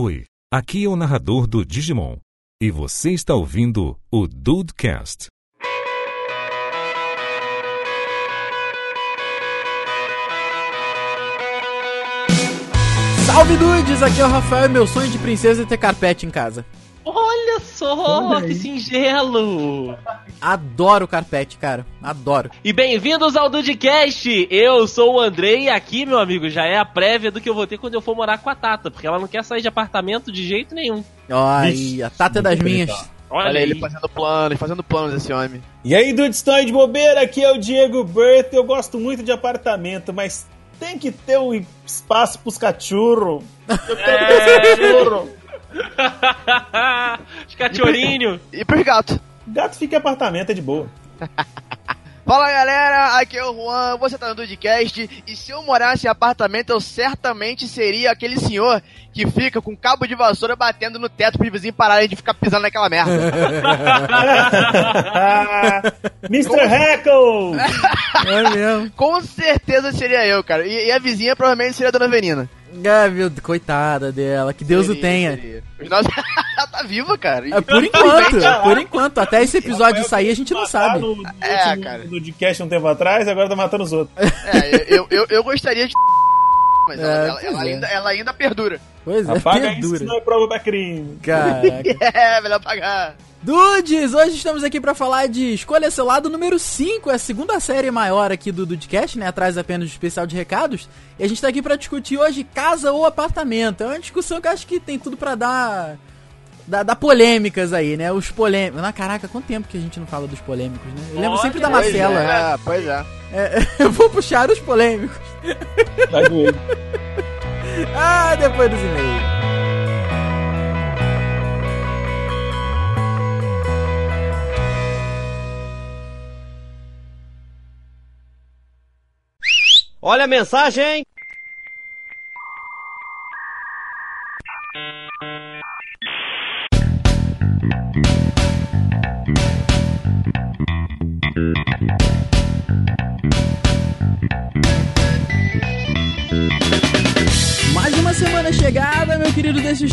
Oi, aqui é o narrador do Digimon. E você está ouvindo o Dudecast. Salve dudes, aqui é o Rafael e meu sonho de princesa é ter carpete em casa. Olha só, que singelo! Adoro carpete, cara. Adoro. E bem-vindos ao Dudcast! Eu sou o Andrei e aqui, meu amigo, já é a prévia do que eu vou ter quando eu for morar com a Tata, porque ela não quer sair de apartamento de jeito nenhum. Ai, a Tata é das minhas. Olha, Olha aí. ele fazendo planos, fazendo planos esse homem. E aí, dudes, estão aí de bobeira? Aqui é o Diego Burt. Eu gosto muito de apartamento, mas tem que ter um espaço pros cachorros. Eu quero ter É. os cachorros. Os cachorrinhos! E pros gatos. Gato fica em apartamento, é de boa. Fala galera, aqui é o Juan, você tá no Dudcast e se eu morasse em apartamento eu certamente seria aquele senhor que fica com cabo de vassoura batendo no teto pros vizinhos pararem de ficar pisando naquela merda. Mr. Heckle! É mesmo. com certeza seria eu, cara. E, e a vizinha provavelmente seria a Dona Verina. Ah, meu, coitada dela. Que Deus o Seria, tenha. seria. Os nossos- Ela tá viva, cara. É, por enquanto, por enquanto. Até esse episódio sair a gente não sabe. No, no É, último cara. do podcast um tempo atrás, agora tá matando os outros. É, eu, eu, eu gostaria de. Mas ela, É, ela- pois ela é. ainda, ela ainda perdura. Pois é, Apaga isso, dura. senão é prova pra crime. Caraca. É, melhor pagar. Dudes, hoje estamos aqui pra falar de Escolha Seu Lado número 5, é a segunda série maior aqui do Dudcast, né? Atrás apenas do especial de recados. E a gente tá aqui pra discutir hoje casa ou apartamento. É uma discussão que eu acho que tem tudo pra dar. dar, dar polêmicas aí, né? Os polêmicos. Ah, caraca, quanto tempo que a gente não fala dos polêmicos, né? Eu lembro Olha, sempre da pois Marcela. É, pois é. É, eu vou puxar os polêmicos. Doer. Ah, depois dos e-mails. Olha a mensagem!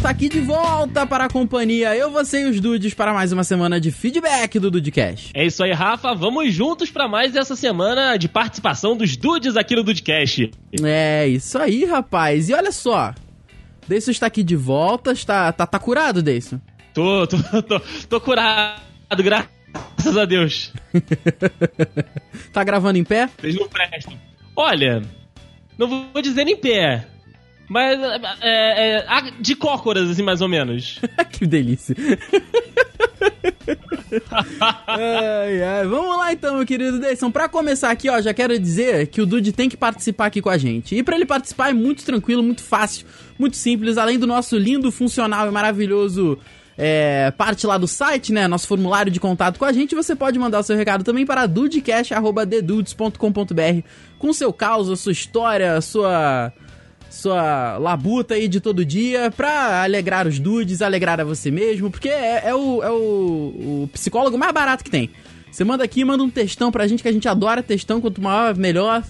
Está aqui de volta para a companhia. Eu, você e os dudes para mais uma semana de feedback do Dudecast. É isso aí, Rafa. Vamos juntos pra mais essa semana de participação dos dudes aqui no Dudcast. É, isso aí, rapaz. E olha só. Deison está aqui de volta. Está, tá, tá curado, Deison? Tô, tô, tô, tô curado, graças a Deus. tá gravando em pé? Vocês não prestam. Olha, não vou dizer em pé, mas é, é, a- de cócoras, assim, mais ou menos. que delícia. ai, ai. Vamos lá então, meu querido Deison. Pra começar aqui, ó, já quero dizer que o Dude tem que participar aqui com a gente. E pra ele participar é muito tranquilo, muito fácil, muito simples. Além do nosso lindo, funcional e maravilhoso é, parte lá do site, né? Nosso formulário de contato com a gente. Você pode mandar o seu recado também para dudecast.dedudes.com.br com seu caos, a sua história, a sua sua labuta aí de todo dia pra alegrar os dudes, alegrar a você mesmo, porque é, é o, é o, o psicólogo mais barato que tem. Você manda aqui, manda um textão pra gente, que a gente adora textão, quanto maior, melhor.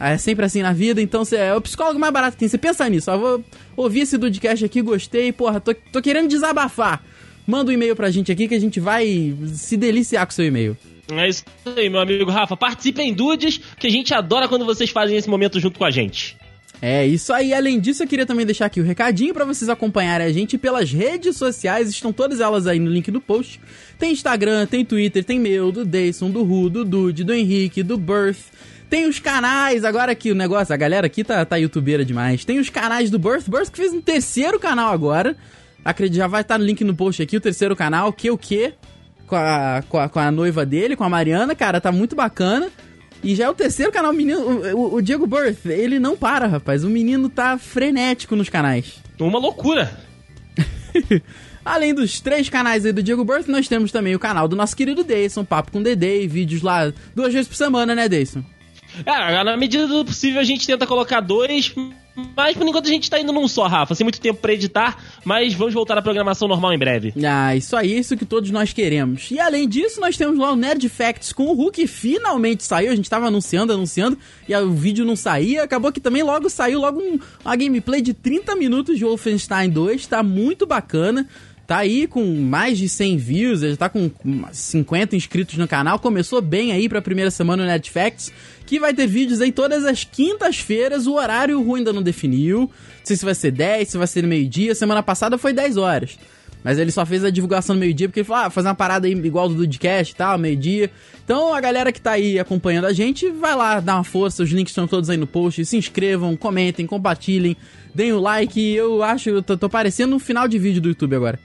É sempre assim na vida, então você é o psicólogo mais barato que tem. Você pensa nisso, ó, vou ouvir esse Dudcast aqui, gostei, porra, tô, tô querendo desabafar. Manda um e-mail pra gente aqui que a gente vai se deliciar com seu e-mail. É isso aí, meu amigo Rafa. Participem, dudes, que a gente adora quando vocês fazem esse momento junto com a gente. É isso aí. Além disso, eu queria também deixar aqui o recadinho pra vocês acompanharem a gente pelas redes sociais. Estão todas elas aí no link do post. Tem Instagram, tem Twitter, tem meu, do Dayson, do Ru, do Dude, do Henrique, do Birth. Tem os canais, agora que o negócio, a galera aqui tá, tá youtubeira demais. Tem os canais do Birth. Birth que fez um terceiro canal agora. Acredito, já vai estar no link no post aqui, o terceiro canal, que o que? Com a, com, a, com a noiva dele, com a Mariana, cara, tá muito bacana. E já é o terceiro canal, o menino, o, o- Diego Birth, ele não para, rapaz. O menino tá frenético nos canais. Uma loucura. Além dos três canais aí do Diego Birth, nós temos também o canal do nosso querido Dayson, Papo com Dedê, vídeos lá duas vezes por semana, né, Dayson? É, na medida do possível a gente tenta colocar dois, Mas por enquanto a gente tá indo num só, Rafa. Sem muito tempo pra editar, mas vamos voltar à programação normal em breve. Ah, isso aí, isso que todos nós queremos. E além disso, nós temos lá o Nerd Facts com o Hulk, finalmente saiu. A gente tava anunciando, anunciando, e o vídeo não saía. Acabou que também logo saiu logo um, uma gameplay de 30 minutos de Wolfenstein 2. Tá muito bacana. Tá aí com mais de 100 views, já tá com 50 inscritos no canal. Começou bem aí pra primeira semana no Netflix, que vai ter vídeos aí todas as quintas-feiras. O horário o Ru ainda não definiu. Não sei se vai ser 10, se vai ser meio-dia. Semana passada foi 10 horas. Mas ele só fez a divulgação no meio-dia porque ele falou: ah, fazer uma parada aí igual do Dudcast e tal, meio-dia. Então a galera que tá aí acompanhando a gente, vai lá dar uma força. Os links estão todos aí no post. Se inscrevam, comentem, compartilhem, deem o like. Eu acho, eu tô, tô parecendo um final de vídeo do YouTube agora.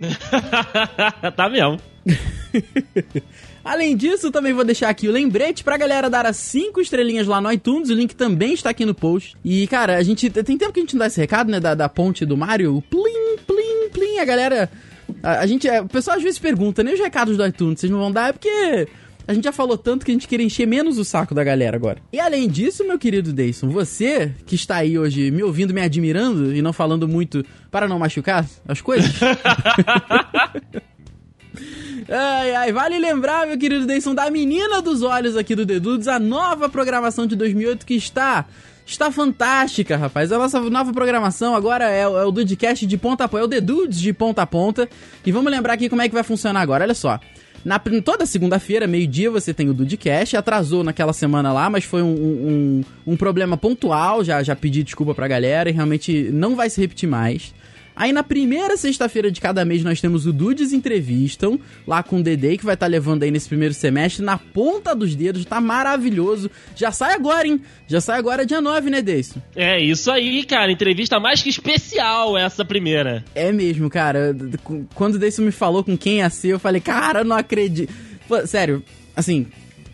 tá mesmo. Além disso, também vou deixar aqui o lembrete pra galera dar as 5 estrelinhas lá no iTunes. O link também está aqui no post. E, cara, a gente. Tem tempo que a gente não dá esse recado, né? Da, da ponte do Mario. Plim, plim, plim. A galera. A, a gente. O pessoal às vezes pergunta, nem os recados do iTunes, vocês não vão dar? É porque. A gente já falou tanto que a gente quer encher menos o saco da galera agora. E além disso, meu querido Dayson, você que está aí hoje me ouvindo, me admirando e não falando muito para não machucar as coisas. Ai, ai, vale lembrar, meu querido Dayson, da Menina dos Olhos aqui do Dedudes, a nova programação de 2008 que está está fantástica, rapaz. A nossa nova programação agora é, é o Dudecast de ponta a ponta, é o The Dudes de ponta a ponta. E vamos lembrar aqui como é que vai funcionar agora, olha só. Na, toda segunda-feira, meio-dia, você tem o Dudecast. Atrasou naquela semana lá, mas foi um, um, um, problema pontual. Já, já pedi desculpa pra galera e realmente não vai se repetir mais. Aí na primeira sexta-feira de cada mês nós temos o Dudes Entrevistam, lá com o Dedê, que vai estar tá levando aí nesse primeiro semestre, na ponta dos dedos, tá maravilhoso. Já sai agora, hein? Já sai agora dia 9, né, Deison? É, isso aí, cara. Entrevista mais que especial essa primeira. É mesmo, cara. Quando o Deison me falou com quem ia ser, eu falei, cara, não acredito. Pô, sério, assim,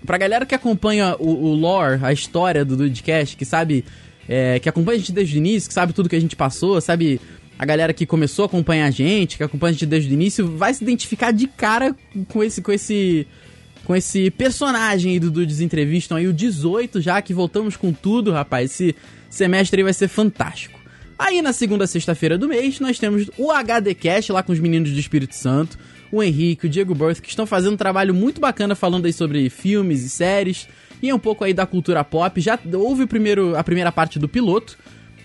pra galera que acompanha o, o lore, a história do Dudecast, que sabe... É, que acompanha a gente desde o início, que sabe tudo que a gente passou, sabe a galera que começou a acompanhar a gente, que acompanha a gente desde o início, vai se identificar de cara com esse com esse com esse personagem aí do Dudes Entrevistam aí o 18 já que voltamos com tudo, rapaz. Esse semestre aí vai ser fantástico. Aí na segunda sexta-feira do mês nós temos o HD Cast lá com os meninos do Espírito Santo, o Henrique, o Diego Birth, que estão fazendo um trabalho muito bacana falando aí sobre filmes e séries e um pouco aí da cultura pop. Já houve o primeiro, a primeira parte do piloto,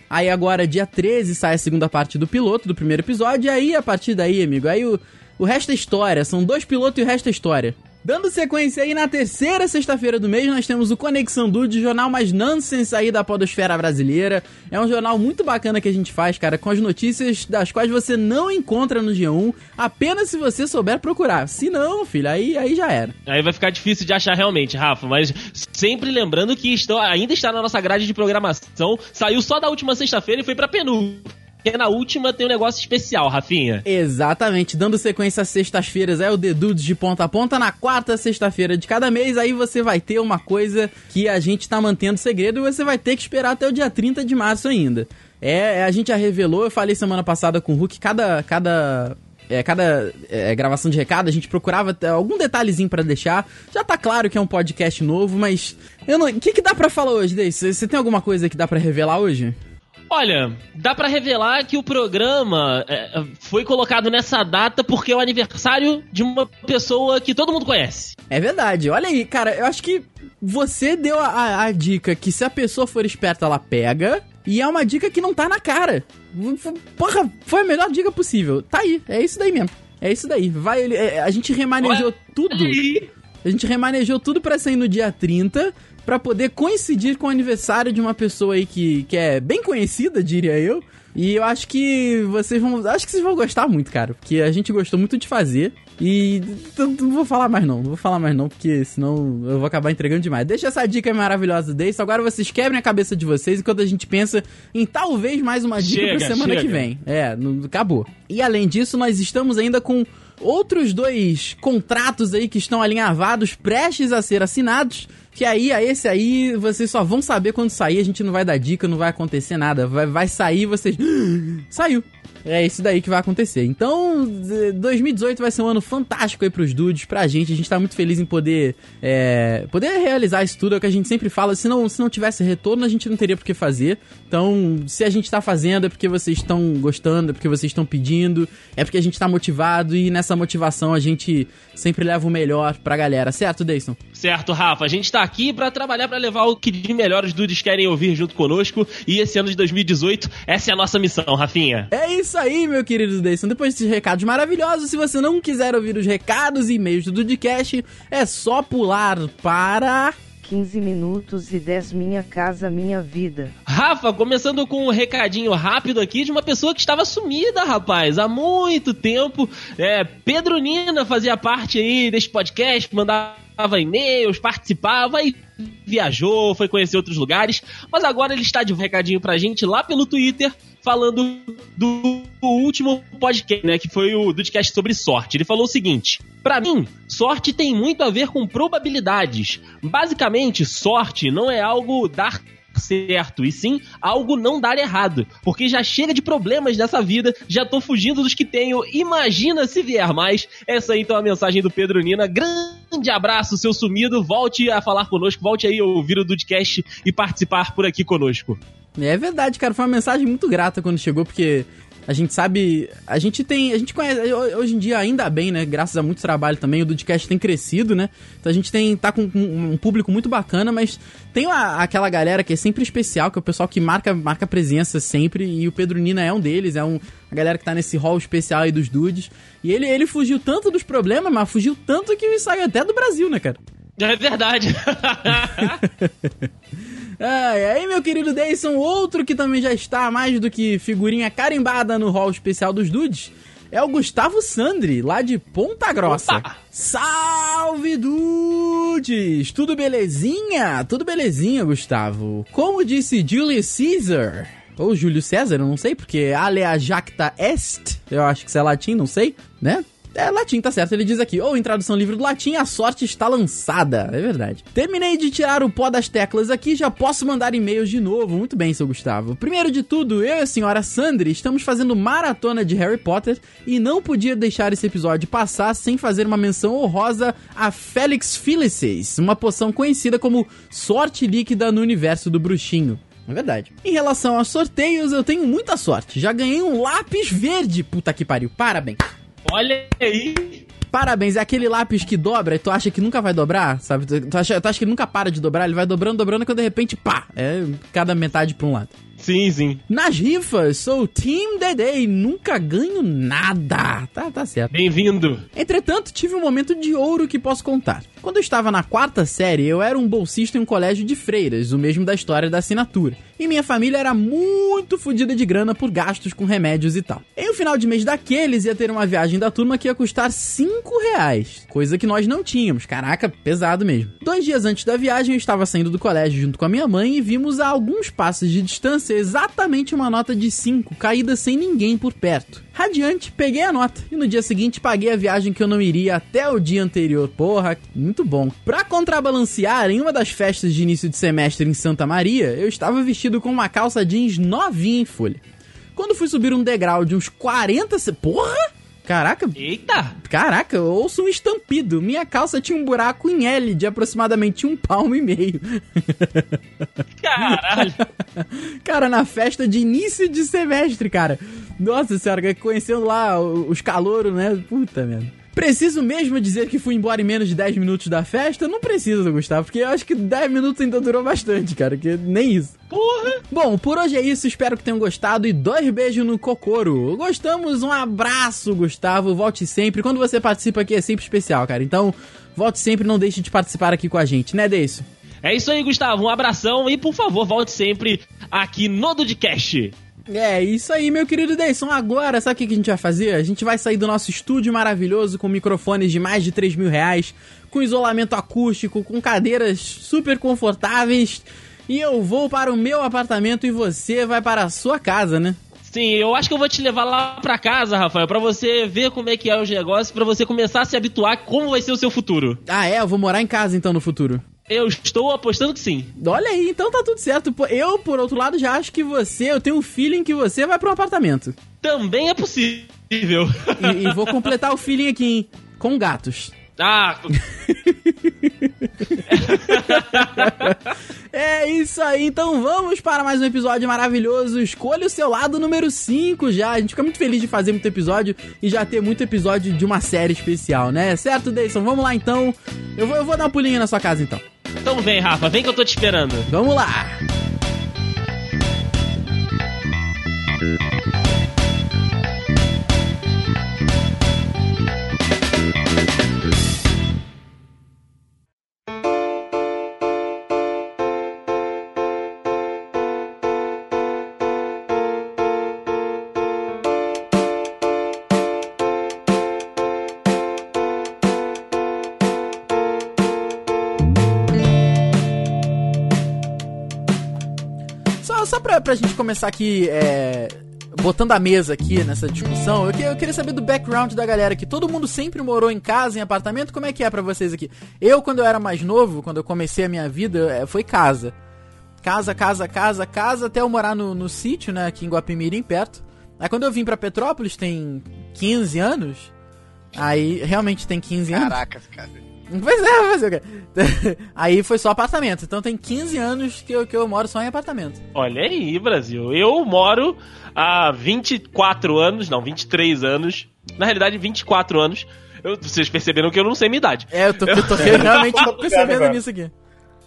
Aí agora, dia 13, sai a segunda parte do piloto do primeiro episódio. E aí, a partir daí, amigo, aí o, o resto é história. São dois pilotos e o resto é história. Dando sequência aí, na terceira sexta-feira do mês, nós temos o Conexão Dude, jornal mais nonsense aí da podosfera brasileira. É um jornal muito bacana que a gente faz, cara, com as notícias das quais você não encontra no G1, apenas se você souber procurar. Se não, filho, aí, aí já era. Aí vai ficar difícil de achar realmente, Rafa, mas sempre lembrando que estão, ainda está na nossa grade de programação, saiu só da última sexta-feira e foi pra penúltima porque na última tem um negócio especial, Rafinha. Exatamente, dando sequência às sextas-feiras é o The de ponta a ponta. Na quarta sexta-feira de cada mês, aí você vai ter uma coisa que a gente tá mantendo segredo e você vai ter que esperar até o dia 30 de março ainda. É, a gente já revelou, eu falei semana passada com o Hulk, cada, cada é, cada é, gravação de recado a gente procurava algum detalhezinho para deixar. Já tá claro que é um podcast novo, mas o que que dá para falar hoje, Deise? Você tem alguma coisa que dá para revelar hoje? Olha, dá para revelar que o programa é, foi colocado nessa data porque é o aniversário de uma pessoa que todo mundo conhece. É verdade. Olha aí, cara, eu acho que você deu a, a, dica que se a pessoa for esperta, ela pega. E é uma dica que não tá na cara. Porra, foi a melhor dica possível. Tá aí, é isso daí mesmo. É isso daí. Vai, é, a gente remanejou tudo. A gente remanejou tudo para sair no dia 30 para poder coincidir com o aniversário de uma pessoa aí que, que é bem conhecida, diria eu. E eu acho que vocês vão. Acho que vocês vão gostar muito, cara. Porque a gente gostou muito de fazer. E não vou falar mais não, não vou falar mais não, porque senão eu vou acabar entregando demais. Deixa essa dica maravilhosa desse. Agora vocês quebrem a cabeça de vocês enquanto a gente pensa em talvez mais uma dica chega, pra semana chega. que vem. É, não, acabou. E além disso, nós estamos ainda com outros dois contratos aí que estão alinhavados, prestes a ser assinados. Que aí, a esse aí, vocês só vão saber quando sair. A gente não vai dar dica, não vai acontecer nada. Vai, vai sair, vocês. Saiu. É isso daí que vai acontecer. Então, 2018 vai ser um ano fantástico aí pros dudes, pra gente. A gente tá muito feliz em poder é, poder realizar isso tudo, é o que a gente sempre fala. Se não, se não tivesse retorno, a gente não teria por que fazer. Então, se a gente tá fazendo, é porque vocês estão gostando, é porque vocês estão pedindo, é porque a gente tá motivado e nessa motivação a gente sempre leva o melhor pra galera, certo, Deison? Certo, Rafa. A gente tá aqui para trabalhar para levar o que de melhor os dudes querem ouvir junto conosco. E esse ano de 2018, essa é a nossa missão, Rafinha. É isso aí, meu querido Deison. Depois desses recados maravilhosos, se você não quiser ouvir os recados e e-mails do Dudcast, é só pular para 15 minutos e 10 Minha Casa Minha Vida. Rafa, começando com um recadinho rápido aqui de uma pessoa que estava sumida, rapaz, há muito tempo. É, Pedro Nina fazia parte aí desse podcast, mandava e-mails, participava e viajou, foi conhecer outros lugares, mas agora ele está de recadinho pra gente lá pelo Twitter, falando do último podcast, né, que foi o podcast sobre sorte. Ele falou o seguinte: "Para mim, sorte tem muito a ver com probabilidades. Basicamente, sorte não é algo dar certo, e sim algo não dar errado. Porque já chega de problemas nessa vida, já tô fugindo dos que tenho. Imagina se vier mais. Essa aí então é a mensagem do Pedro Nina. Grande abraço, seu sumido. Volte a falar conosco, volte aí ouvir o Dudcast e participar por aqui conosco. É verdade, cara. Foi uma mensagem muito grata quando chegou, porque a gente sabe. A gente tem. A gente conhece. Hoje em dia, ainda bem, né? Graças a muito trabalho também, o Dudcast tem crescido, né? Então a gente tem. tá com um público muito bacana, mas tem uma, aquela galera que é sempre especial, que é o pessoal que marca, marca presença sempre. E o Pedro Nina é um deles, é um, a galera que tá nesse hall especial aí dos dudes. E ele, ele fugiu tanto dos problemas, mas fugiu tanto que saiu até do Brasil, né, cara? É verdade. Ah, e aí, meu querido Deison, outro que também já está mais do que figurinha carimbada no hall especial dos dudes é o Gustavo Sandri, lá de Ponta Grossa. Opa! Salve, dudes! Tudo belezinha? Tudo belezinha, Gustavo. Como disse Julius Caesar, ou Júlio César, eu não sei, porque alea jacta est, eu acho que isso é latim, não sei, né? É latim, tá certo. Ele diz aqui, ou em tradução livre do latim, a sorte está lançada. É verdade. Terminei de tirar o pó das teclas aqui, já posso mandar e-mails de novo. Muito bem, seu Gustavo. Primeiro de tudo, eu e a senhora Sandri estamos fazendo maratona de Harry Potter e não podia deixar esse episódio passar sem fazer uma menção honrosa a Félix Filices, uma poção conhecida como sorte líquida no universo do bruxinho. É verdade. Em relação aos sorteios, eu tenho muita sorte. Já ganhei um lápis verde. Puta que pariu. Parabéns. Olha aí. Parabéns, é aquele lápis que dobra e tu acha que nunca vai dobrar, sabe? Tu acha, tu acha que nunca para de dobrar, ele vai dobrando, dobrando, quando de repente, pá, é cada metade pra um lado. Sim, sim. Nas rifas, sou Team Dedei, nunca ganho nada. Tá, tá certo. Bem-vindo. Entretanto, tive um momento de ouro que posso contar. Quando eu estava na quarta série, eu era um bolsista em um colégio de freiras, o mesmo da história da assinatura. E minha família era muito fodida de grana por gastos com remédios e tal. Em um final de mês daqueles, ia ter uma viagem da turma que ia custar 5 reais. Coisa que nós não tínhamos. Caraca, pesado mesmo. Dois dias antes da viagem, eu estava saindo do colégio junto com a minha mãe e vimos a alguns passos de distância exatamente uma nota de 5 caída sem ninguém por perto. Radiante, peguei a nota e no dia seguinte paguei a viagem que eu não iria até o dia anterior. Porra, muito bom. Pra contrabalancear, em uma das festas de início de semestre em Santa Maria, eu estava vestido com uma calça jeans novinha em folha. Quando fui subir um degrau de uns 40... se- Porra! Caraca, Eita! Caraca, eu ouço um estampido. Minha calça tinha um buraco em L de aproximadamente um palmo e meio. Caralho! Cara, na festa de início de semestre, cara. Nossa senhora, conhecendo lá os calouros, né? Puta merda. Preciso mesmo dizer que fui embora em menos de 10 minutos da festa? Não preciso, Gustavo, porque eu acho que 10 minutos ainda durou bastante, cara, que nem isso. Porra! Bom, por hoje é isso, espero que tenham gostado e dois beijos no cocoro. Gostamos, um abraço, Gustavo, volte sempre. Quando você participa aqui é sempre especial, cara. Então, volte sempre, não deixe de participar aqui com a gente, né, Deison? É isso aí, Gustavo. Um abração e, por favor, volte sempre aqui no Dudcast. É, isso aí, meu querido Deison. Agora, sabe o que que a gente vai fazer? A gente vai sair do nosso estúdio maravilhoso com microfones de mais de 3 mil reais, com isolamento acústico, com cadeiras super confortáveis. E eu vou para o meu apartamento e você vai para a sua casa, né? Sim, eu acho que eu vou te levar lá pra casa, Rafael, pra você ver como é que é os negócios, pra você começar a se habituar como vai ser o seu futuro. Ah, é? Eu vou morar em casa então no futuro. Eu estou apostando que sim. Olha aí, então tá tudo certo. Eu, por outro lado, já acho que você, eu tenho um feeling que você vai pra um apartamento. Também é possível. E, e vou completar o feeling aqui, hein? Com gatos. Ah, É isso aí, então vamos para mais um episódio maravilhoso. Escolha o seu lado número 5 já. A gente fica muito feliz de fazer muito episódio e já ter muito episódio de uma série especial, né? Certo, Deison? Vamos lá então. Eu vou, eu vou dar uma pulinha na sua casa então. Então vem, Rafa, vem que eu tô te esperando. Vamos lá! Pra, gente começar aqui, é, botando a mesa aqui nessa discussão, eu, que- eu queria saber do background da galera aqui. Todo mundo sempre morou em casa, em apartamento? Como é que é pra vocês aqui? Eu, quando eu era mais novo, quando eu comecei a minha vida, é, foi casa. Casa, casa, casa, casa, até eu morar no, no sítio, né, aqui em Guapimirim, perto. Aí quando eu vim pra Petrópolis, tem 15 anos, aí realmente tem 15 anos. Caracas, cara. Pois é, vai fazer o quê? Aí foi só apartamento. Então tem 15 anos que eu, que eu moro só em apartamento. Olha aí, Brasil. Eu moro há 24 anos, não, 23 anos. Na realidade, 24 anos. Eu- vocês perceberam que eu não sei minha idade. É, eu tô, eu tô realmente Obrigado, percebendo nisso aqui.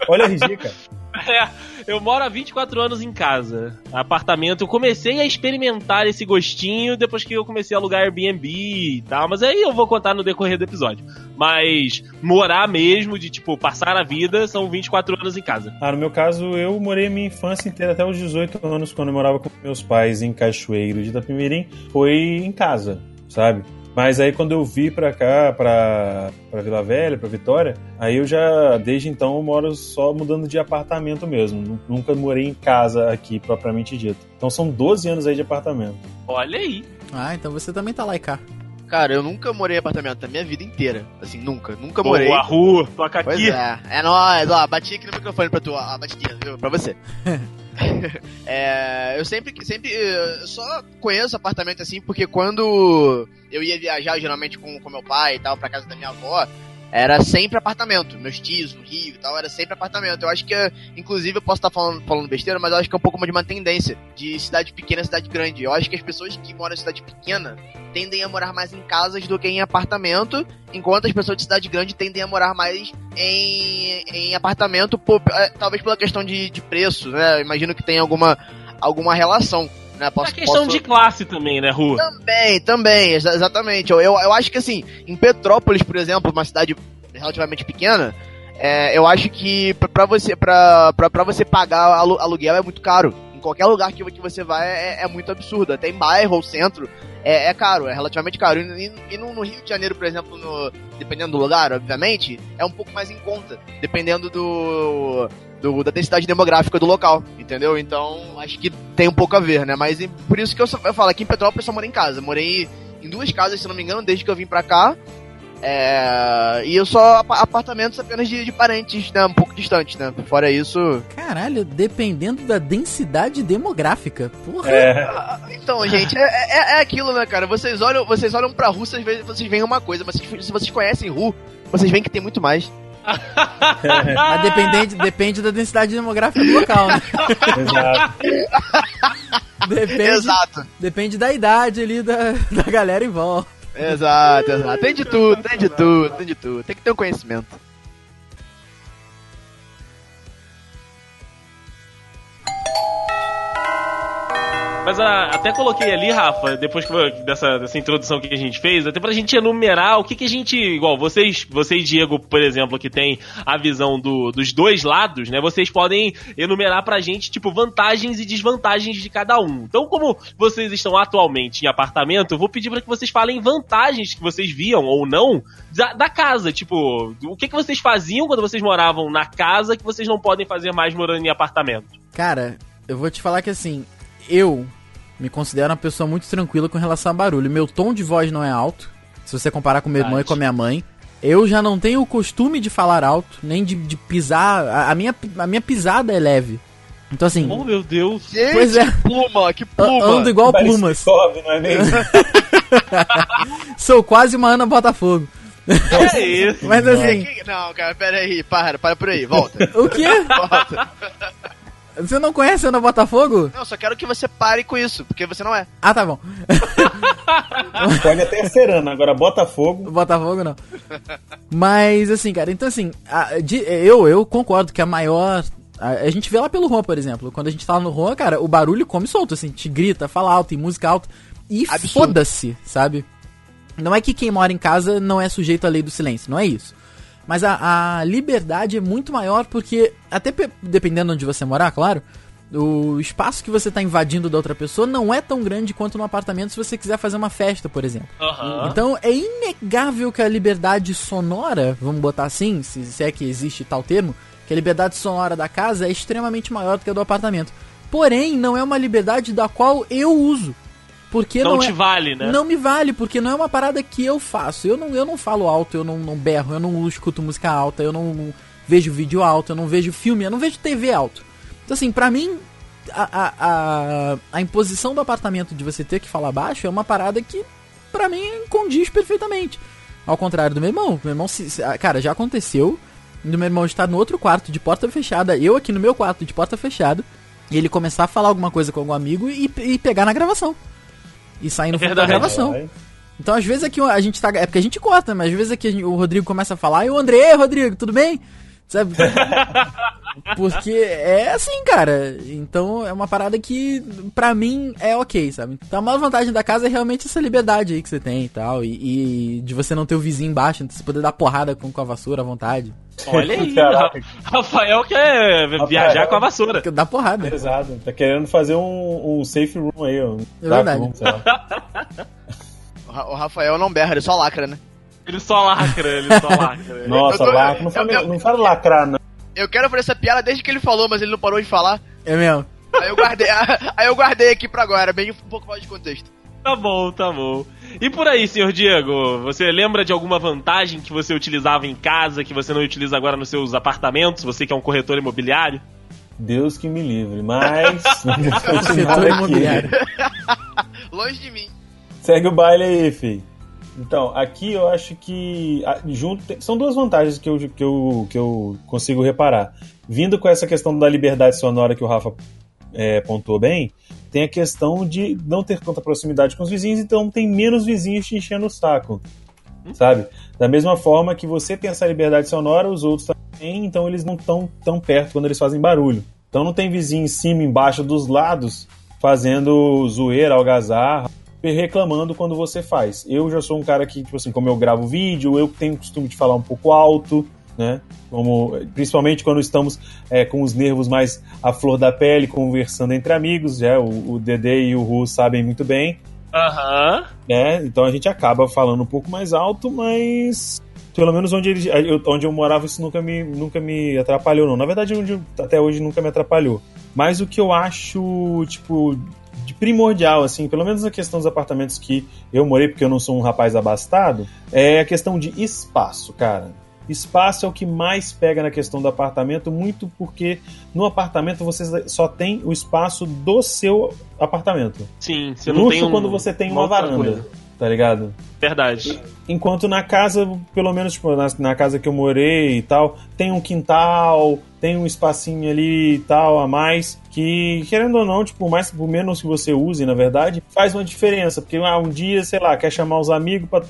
Olha a RG, cara. É, eu moro há 24 anos em casa, apartamento. Eu comecei a experimentar esse gostinho depois que eu comecei a alugar Airbnb e tal, mas aí eu vou contar no decorrer do episódio. Mas morar mesmo, de tipo, passar a vida, são 24 anos em casa. Ah, no meu caso, eu morei a minha infância inteira até os 18 anos, quando eu morava com meus pais em Cachoeiro de Itapemirim. Foi em casa, sabe? Mas aí quando eu vi pra cá, pra, pra Vila Velha, pra Vitória, aí eu já, desde então, eu moro só mudando de apartamento mesmo. Nu- Nunca morei em casa aqui, propriamente dito. Então são 12 anos aí de apartamento. Olha aí. Ah, então você também tá lá e cá. Cara, eu nunca morei em apartamento na minha vida inteira. Assim, nunca. Nunca morei. Boa, Ru, toca Pois aqui. é. É nóis, ó. Bati aqui no microfone pra tu, ó. Bati aqui, viu? Pra você. É, eu sempre, sempre eh, só conheço apartamento assim porque quando eu ia viajar geralmente com, com meu pai e tal pra casa da minha avó, era sempre apartamento. Meus tios no Rio e tal, era sempre apartamento. Eu acho que, inclusive, eu posso estar falando, falando besteira, mas eu acho que é um pouco de uma tendência de cidade pequena a cidade grande. Eu acho que as pessoas que moram em cidade pequena tendem a morar mais em casas do que em apartamento, enquanto as pessoas de cidade grande tendem a morar mais em, em apartamento, por- eh, talvez pela questão de, de preço, né? Eu imagino que tem alguma, alguma relação. Né? É Posso, questão posso- de classe também, né, Ru? Também, também, exa- exatamente. Eu, eu, eu acho que assim, em Petrópolis, por exemplo, uma cidade relativamente pequena, é, eu acho que pra- pra você, pra, pra, pra você pagar alu- aluguel é muito caro. Em qualquer lugar que, que você vai é, é muito absurdo. Até em bairro ou centro é, é caro, é relativamente caro. E, e- e no, no Rio de Janeiro, por exemplo, no- dependendo do lugar, obviamente, é um pouco mais em conta. Dependendo do, do- da densidade demográfica do local, entendeu? Então, acho que tem um pouco a ver, né? Mas por isso que eu, eu falo, aqui em Petrópolis eu só morei em casa. Morei em duas casas, se não me engano, desde que eu vim pra cá. É, e eu só apa- apartamentos apenas de, de parentes, né? Um pouco distantes, né? Fora isso. Caralho, dependendo da densidade demográfica. Porra. É, Então, gente, é, é, é aquilo, né, cara? Vocês olham, vocês olham pra Ru, às vezes vocês veem uma coisa, mas se, se vocês conhecem Ru, vocês veem que tem muito mais. Mas depende, depende da densidade demográfica do local, né? exato. Depende, Exato. depende da idade ali da, da galera em volta. Exato, exato. Tem de tudo, tem de tudo, tem de tudo. Tem que ter um conhecimento. Mas ah, até coloquei ali, Rafa, depois que- dessa, dessa introdução que a gente fez, até pra gente enumerar o que, que a gente. Igual, vocês, vocês, Diego, por exemplo, que tem a visão do- dos dois lados, né? Vocês podem enumerar pra gente, tipo, vantagens e desvantagens de cada um. Então, como vocês estão atualmente em apartamento, eu vou pedir pra que vocês falem vantagens que vocês viam ou não da, da casa. Tipo, o que, que vocês faziam quando vocês moravam na casa que vocês não podem fazer mais morando em apartamento? Cara, eu vou te falar que assim, eu me considero uma pessoa muito tranquila com relação a barulho. Meu tom de voz não é alto, se você comparar com meu irmão e com a minha mãe. Eu já não tenho o costume de falar alto, nem de, de pisar. A, a minha, a minha pisada é leve. Então, assim, Oh, meu Deus. Gente, Pois é. que pluma, que a- pluma. ando igual Parece plumas. Sobe, não é mesmo? Sou quase uma Ana Botafogo. É isso. Mas assim, Não, cara, pera aí, para, para por aí, volta. o quê? volta. Você não conhece Ana Botafogo? Não, só quero que você pare com isso, porque você não é. Ah, tá bom. Pode até ser Ana, agora Botafogo. Botafogo não. Mas assim, cara, então assim, a- de- eu, eu concordo que a maior. A, a gente vê lá pelo Juan, por exemplo. Quando a gente tá lá no Juan, cara, o barulho come solto, assim, te grita, fala alto, tem música alta. E foda-se, sabe? Não é que quem mora em casa não é sujeito à lei do silêncio, não é isso. Mas a, a liberdade é muito maior porque, até pe- dependendo de onde você morar, claro, o espaço que você tá invadindo da outra pessoa não é tão grande quanto no apartamento se você quiser fazer uma festa, por exemplo. Então é inegável que a liberdade sonora, vamos botar assim, se, se é que existe tal termo, que a liberdade sonora da casa é extremamente maior do que a do apartamento. Porém, não é uma liberdade da qual eu uso. Porque não não, te é, vale, né? não me vale, porque não é uma parada que eu faço. Eu não, eu não falo alto, eu não, não berro, eu não escuto música alta, eu não, não vejo vídeo alto, eu não vejo filme, eu não vejo TV alto. Então, assim, pra mim, a, a, a, a imposição do apartamento de você ter que falar baixo é uma parada que, pra mim, condiz perfeitamente. Ao contrário do meu irmão. Meu irmão, se, se- ah, cara, já aconteceu do meu irmão estar no outro quarto de porta fechada, eu aqui no meu quarto de porta fechada, e ele começar a falar alguma coisa com algum amigo e, e pegar na gravação. E sair no fundo da gravação. Então, às vezes aqui a gente tá. É porque a gente corta, mas às vezes aqui gente- o Rodrigo começa a falar e o André, "Ei, Rodrigo, tudo bem? Sabe? Porque é assim, cara. Então é uma parada que, pra mim, é ok, sabe? Então a maior vantagem da casa é realmente essa liberdade aí que você tem e tal. E, e de você não ter o vizinho embaixo, de você poder dar porrada com, com a vassoura à vontade. Olha aí, Caraca. Rafael quer viajar com a vassoura. Dá porrada. Exato. Tá querendo fazer um, um safe room aí, ó. Um É verdade. room. O Ra- o Rafael não berra, ele só lacra, né? Ele só lacra, ele só lacra. Nossa, tô- lacra. Não fala, eu- eu- não fala lacrar, não. Eu quero fazer essa piada desde que ele falou, mas ele não parou de falar. É mesmo. Aí eu guardei, aí eu guardei aqui pra agora, bem um pouco mais de contexto. Tá bom, tá bom. E por aí, senhor Diego, você lembra de alguma vantagem que você utilizava em casa que você não utiliza agora nos seus apartamentos? Você que é um corretor imobiliário? Deus que me livre. Mas. Setor imobiliário. Longe de mim. Segue o baile aí, fi. Então, aqui eu acho que junto são duas vantagens que eu, que, eu, que eu consigo reparar. Vindo com essa questão da liberdade sonora que o Rafa é, pontuou bem, tem a questão de não ter tanta proximidade com os vizinhos, então tem menos vizinhos te enchendo o saco. Sabe? Da mesma forma que você tem essa liberdade sonora, os outros também, então eles não estão tão perto quando eles fazem barulho. Então não tem vizinho em cima, embaixo, dos lados, fazendo zoeira, algazarra, reclamando quando você faz. Eu já sou um cara que, tipo assim, como eu gravo vídeo, eu tenho o costume de falar um pouco alto, né? Como, principalmente quando estamos é, com os nervos mais à flor da pele, conversando entre amigos, já o, o Dede e o Ru sabem muito bem, Aham. né? Então a gente acaba falando um pouco mais alto, mas pelo menos onde, ele, eu, onde eu morava isso nunca me, nunca me atrapalhou, não. Na verdade, onde até hoje nunca me atrapalhou. Mas o que eu acho, tipo, de primordial, assim, pelo menos na questão dos apartamentos que eu morei, porque eu não sou um rapaz abastado, é a questão de espaço, cara. Espaço é o que mais pega na questão do apartamento, muito porque no apartamento você só tem o espaço do seu apartamento. Sim, você não Luxo tem um, quando você tem uma, outra varanda, coisa. Tá ligado? Verdade. Enquanto na casa, pelo menos tipo, na, na casa que eu morei e tal, tem um quintal, tem um espacinho ali e tal a mais, que querendo ou não, tipo, mais por menos que você use, na verdade, faz uma diferença. Porque ah, um dia, sei lá, quer chamar os amigos pra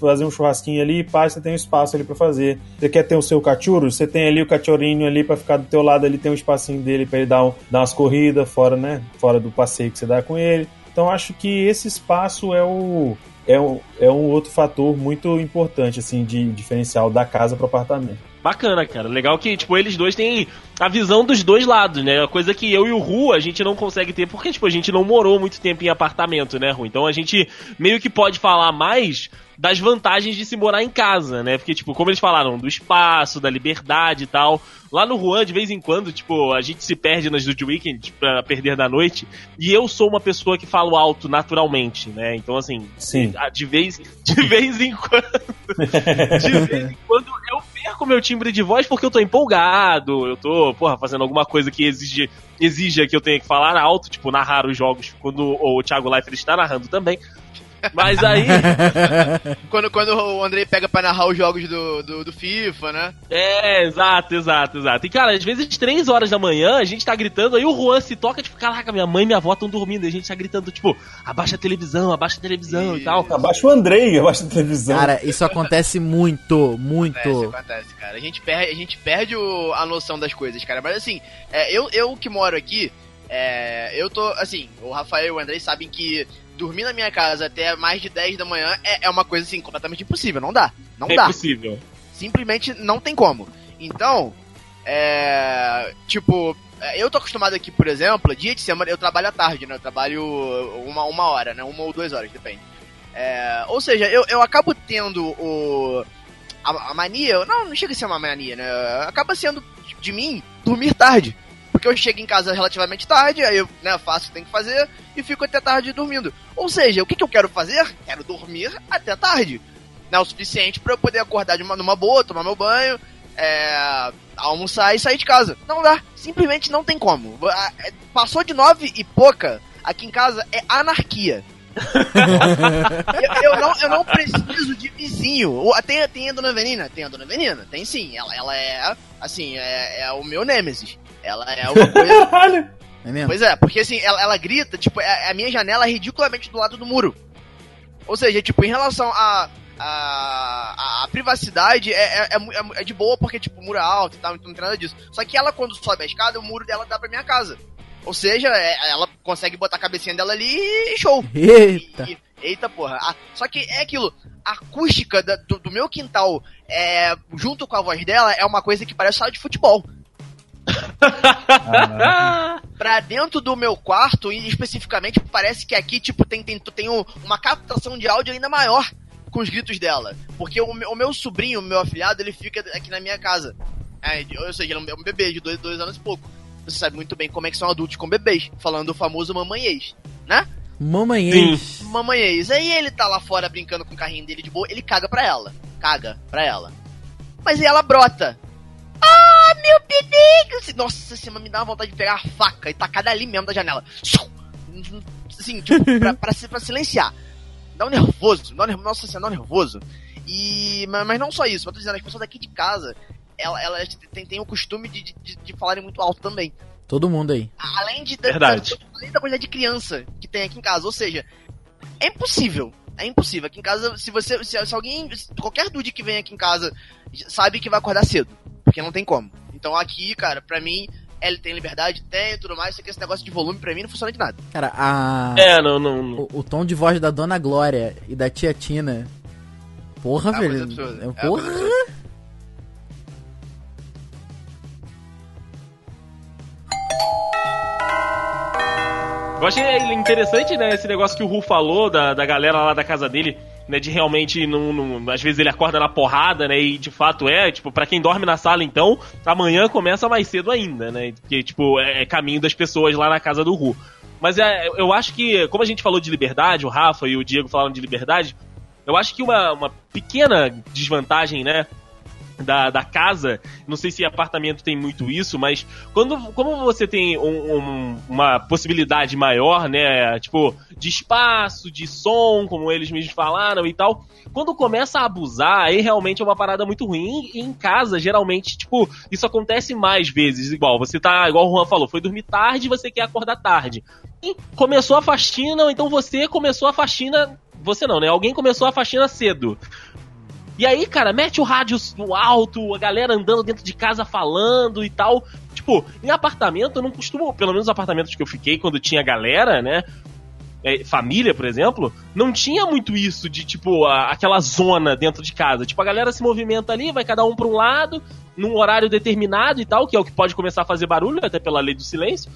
fazer um churrasquinho ali, pá, você tem um espaço ali pra fazer. Você quer ter o seu cachorro, você tem ali o cachorrinho ali pra ficar do teu lado, ali tem um espacinho dele pra ele dar, um, dar umas corridas fora, né? Fora do passeio que você dá com ele. Então acho que esse espaço é o é um, é um outro fator muito importante, assim, de diferencial da casa para apartamento. Bacana, cara. Legal que, tipo, eles dois têm a visão dos dois lados, né? Coisa que eu e o Ru a gente não consegue ter porque, tipo, a gente não morou muito tempo em apartamento, né, Ru? Então a gente meio que pode falar mais das vantagens de se morar em casa, né? Porque, tipo, como eles falaram, do espaço, da liberdade e tal. Lá no Juan, de vez em quando, tipo, a gente se perde nas do Weekend pra perder da noite. E eu sou uma pessoa que falo alto naturalmente, né? Então, assim, Sim. de vez, de vez em quando. De vez em quando eu perco meu timbre de voz porque eu tô empolgado, eu tô, porra, fazendo alguma coisa que exige, exija que eu tenha que falar alto, tipo, narrar os jogos quando o Thiago Leifert está narrando também. Mas aí, Quando, quando o Andrei pega pra narrar os jogos do, do, do FIFA, né? é, exato, exato, exato. E cara, às vezes três horas da manhã a gente tá gritando, aí o Juan se toca, tipo, caraca, minha mãe e minha avó estão dormindo, e a gente tá gritando, tipo, abaixa a televisão, abaixa a televisão e tal. Abaixa o Andrei, abaixa a televisão. Cara, isso acontece muito, muito. Acontece, acontece, cara. A gente perde, a gente perde o- a noção das coisas, cara. Mas assim, é, eu, eu que moro aqui, é, eu tô, assim, o Rafael e o Andrei sabem que dormir na minha casa até mais de 10 da manhã é, é uma coisa, assim, completamente impossível. Não dá. Não é dá. impossível. Simplesmente não tem como. Então, é. Tipo, é, eu tô acostumado aqui, por exemplo, dia de semana eu trabalho à tarde, né? Eu trabalho uma, uma hora, né? Uma ou duas horas, depende. É, ou seja, eu, eu acabo tendo o. A, a mania. Não, não chega a ser uma mania, né? Acaba sendo de, de mim dormir tarde. Porque eu chego em casa relativamente tarde, aí eu né, faço o que tem que fazer e fico até tarde dormindo. Ou seja, o que, que eu quero fazer? Quero dormir até tarde. Né, o suficiente pra eu poder acordar de uma, numa boa, tomar meu banho, é, almoçar e sair de casa. Não dá. Simplesmente não tem como. É, Passou de nove e pouca, aqui em casa é anarquia. eu, eu não, eu não preciso de vizinho. Tem, tem a Dona Venina? Tem a Dona Venina? Tem sim. Ela, ela é, assim, é, é o meu nêmesis. Ela é uma coisa... Caralho. É mesmo? Pois é, porque assim, ela, ela grita, tipo, é- a minha janela é ridiculamente do lado do muro. Ou seja, tipo, em relação a. A, a- a privacidade é, é, é é é de boa porque, tipo, o muro é alto e tal, então não tem nada disso. Só que ela, quando sobe a escada, o muro dela dá pra minha casa. Ou seja, é- ela consegue botar a cabecinha dela ali e show. Eita. E- e- eita porra. Ah, só que é aquilo, a acústica da- do, do meu quintal, é, junto com a voz dela, é uma coisa que parece sala de futebol. Pra dentro do meu quarto, e especificamente, parece que aqui, tipo, tem, tem, tem um- uma captação de áudio ainda maior com os gritos dela. Porque o, meu- o meu sobrinho, o meu afilhado, ele fica aqui na minha casa. É, ou seja, ele é um bebê de dois, dois anos e pouco. Você sabe muito bem como é que são adultos com bebês, falando o famoso mamães, né? Mamães. Mamães. Aí ele tá lá fora brincando com o carrinho dele de boa, ele caga pra ela. Caga pra ela. Mas aí ela brota. Ah, meu bebê! Nossa senhora, me dá uma vontade de pegar a faca e tacar dali mesmo da janela. Assim, tipo, pra, pra, pra silenciar. Dá um nervoso, dá um nervoso, nossa senhora, dá um nervoso. E, mas, mas não só isso, eu tô dizendo, as pessoas daqui de casa, ela- elas têm, têm o costume de, de, de falarem muito alto também. Todo mundo aí. Além de da, Verdade. da- além da quantidade de criança que tem aqui em casa. Ou seja, é impossível. É impossível. Aqui em casa, se você. Se, se alguém. se qualquer dude que vem aqui em casa sabe que vai acordar cedo. Porque não tem como. Então aqui, cara, pra mim, ele tem liberdade, tem e tudo mais. Só que esse negócio de volume pra mim não funciona de nada. Cara, a... É, não, não. não. o, o tom de voz da Dona Glória e da tia Tina. Porra, É velho. É, É porra. absurda. Eu achei interessante, né, esse negócio que o Ru falou da, da galera lá da casa dele, né, de realmente, não, não- às vezes ele acorda na porrada, né, e de fato é, tipo, pra quem dorme na sala então, amanhã começa mais cedo ainda, né, porque, tipo, é, é caminho das pessoas lá na casa do Ru. Mas é, eu acho que, como a gente falou de liberdade, o Rafa e o Diego falaram de liberdade, eu acho que uma, uma pequena desvantagem, né, da, da casa, não sei se apartamento tem muito isso, mas quando como você tem um- um- uma possibilidade maior, né, tipo, de espaço, de som, como eles mesmos falaram e tal, quando começa a abusar, aí realmente é uma parada muito ruim. E em casa, geralmente, tipo, isso acontece mais vezes. Igual, você tá, igual o Juan falou, foi dormir tarde você quer acordar tarde. E começou a faxina, ou então você começou a faxina. Você não, né? Alguém começou a faxina cedo. E aí, cara, mete o rádio no alto, a galera andando dentro de casa falando e tal. Tipo, em apartamento eu não costumo, pelo menos os apartamentos que eu fiquei quando tinha galera, né? é, família, por exemplo, não tinha muito isso de, tipo, a- aquela zona dentro de casa. Tipo, a galera se movimenta ali, vai cada um pra um lado, num horário determinado e tal, que é o que pode começar a fazer barulho, até pela lei do silêncio.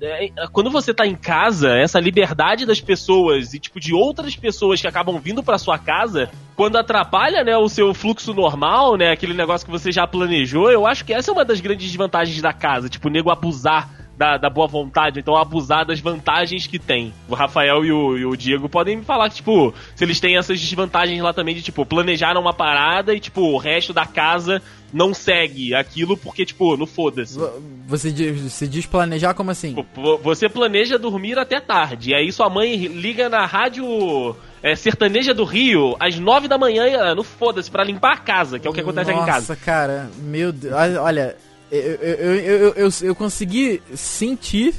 É, é, quando você tá em casa, essa liberdade das pessoas e, tipo, de outras pessoas que acabam vindo pra sua casa, quando atrapalha, né, o seu fluxo normal, né, aquele negócio que você já planejou, eu acho que essa é uma das grandes desvantagens da casa, tipo, o nego abusar da, da boa vontade, então abusar das vantagens que tem. O Rafael e o, e o Diego podem me falar tipo, se eles têm essas desvantagens lá também de, tipo, planejaram uma parada e, tipo, o resto da casa não segue aquilo porque, tipo, não foda-se. Vo- Você você diz planejar como assim? Vo- Você planeja dormir até tarde, e aí sua mãe liga na rádio é, sertaneja do Rio às nove da manhã, ah, não foda-se, pra limpar a casa, que é o que acontece aqui em casa. Nossa, cara, meu Deus. Olha, eu, eu, eu, eu, eu, eu consegui sentir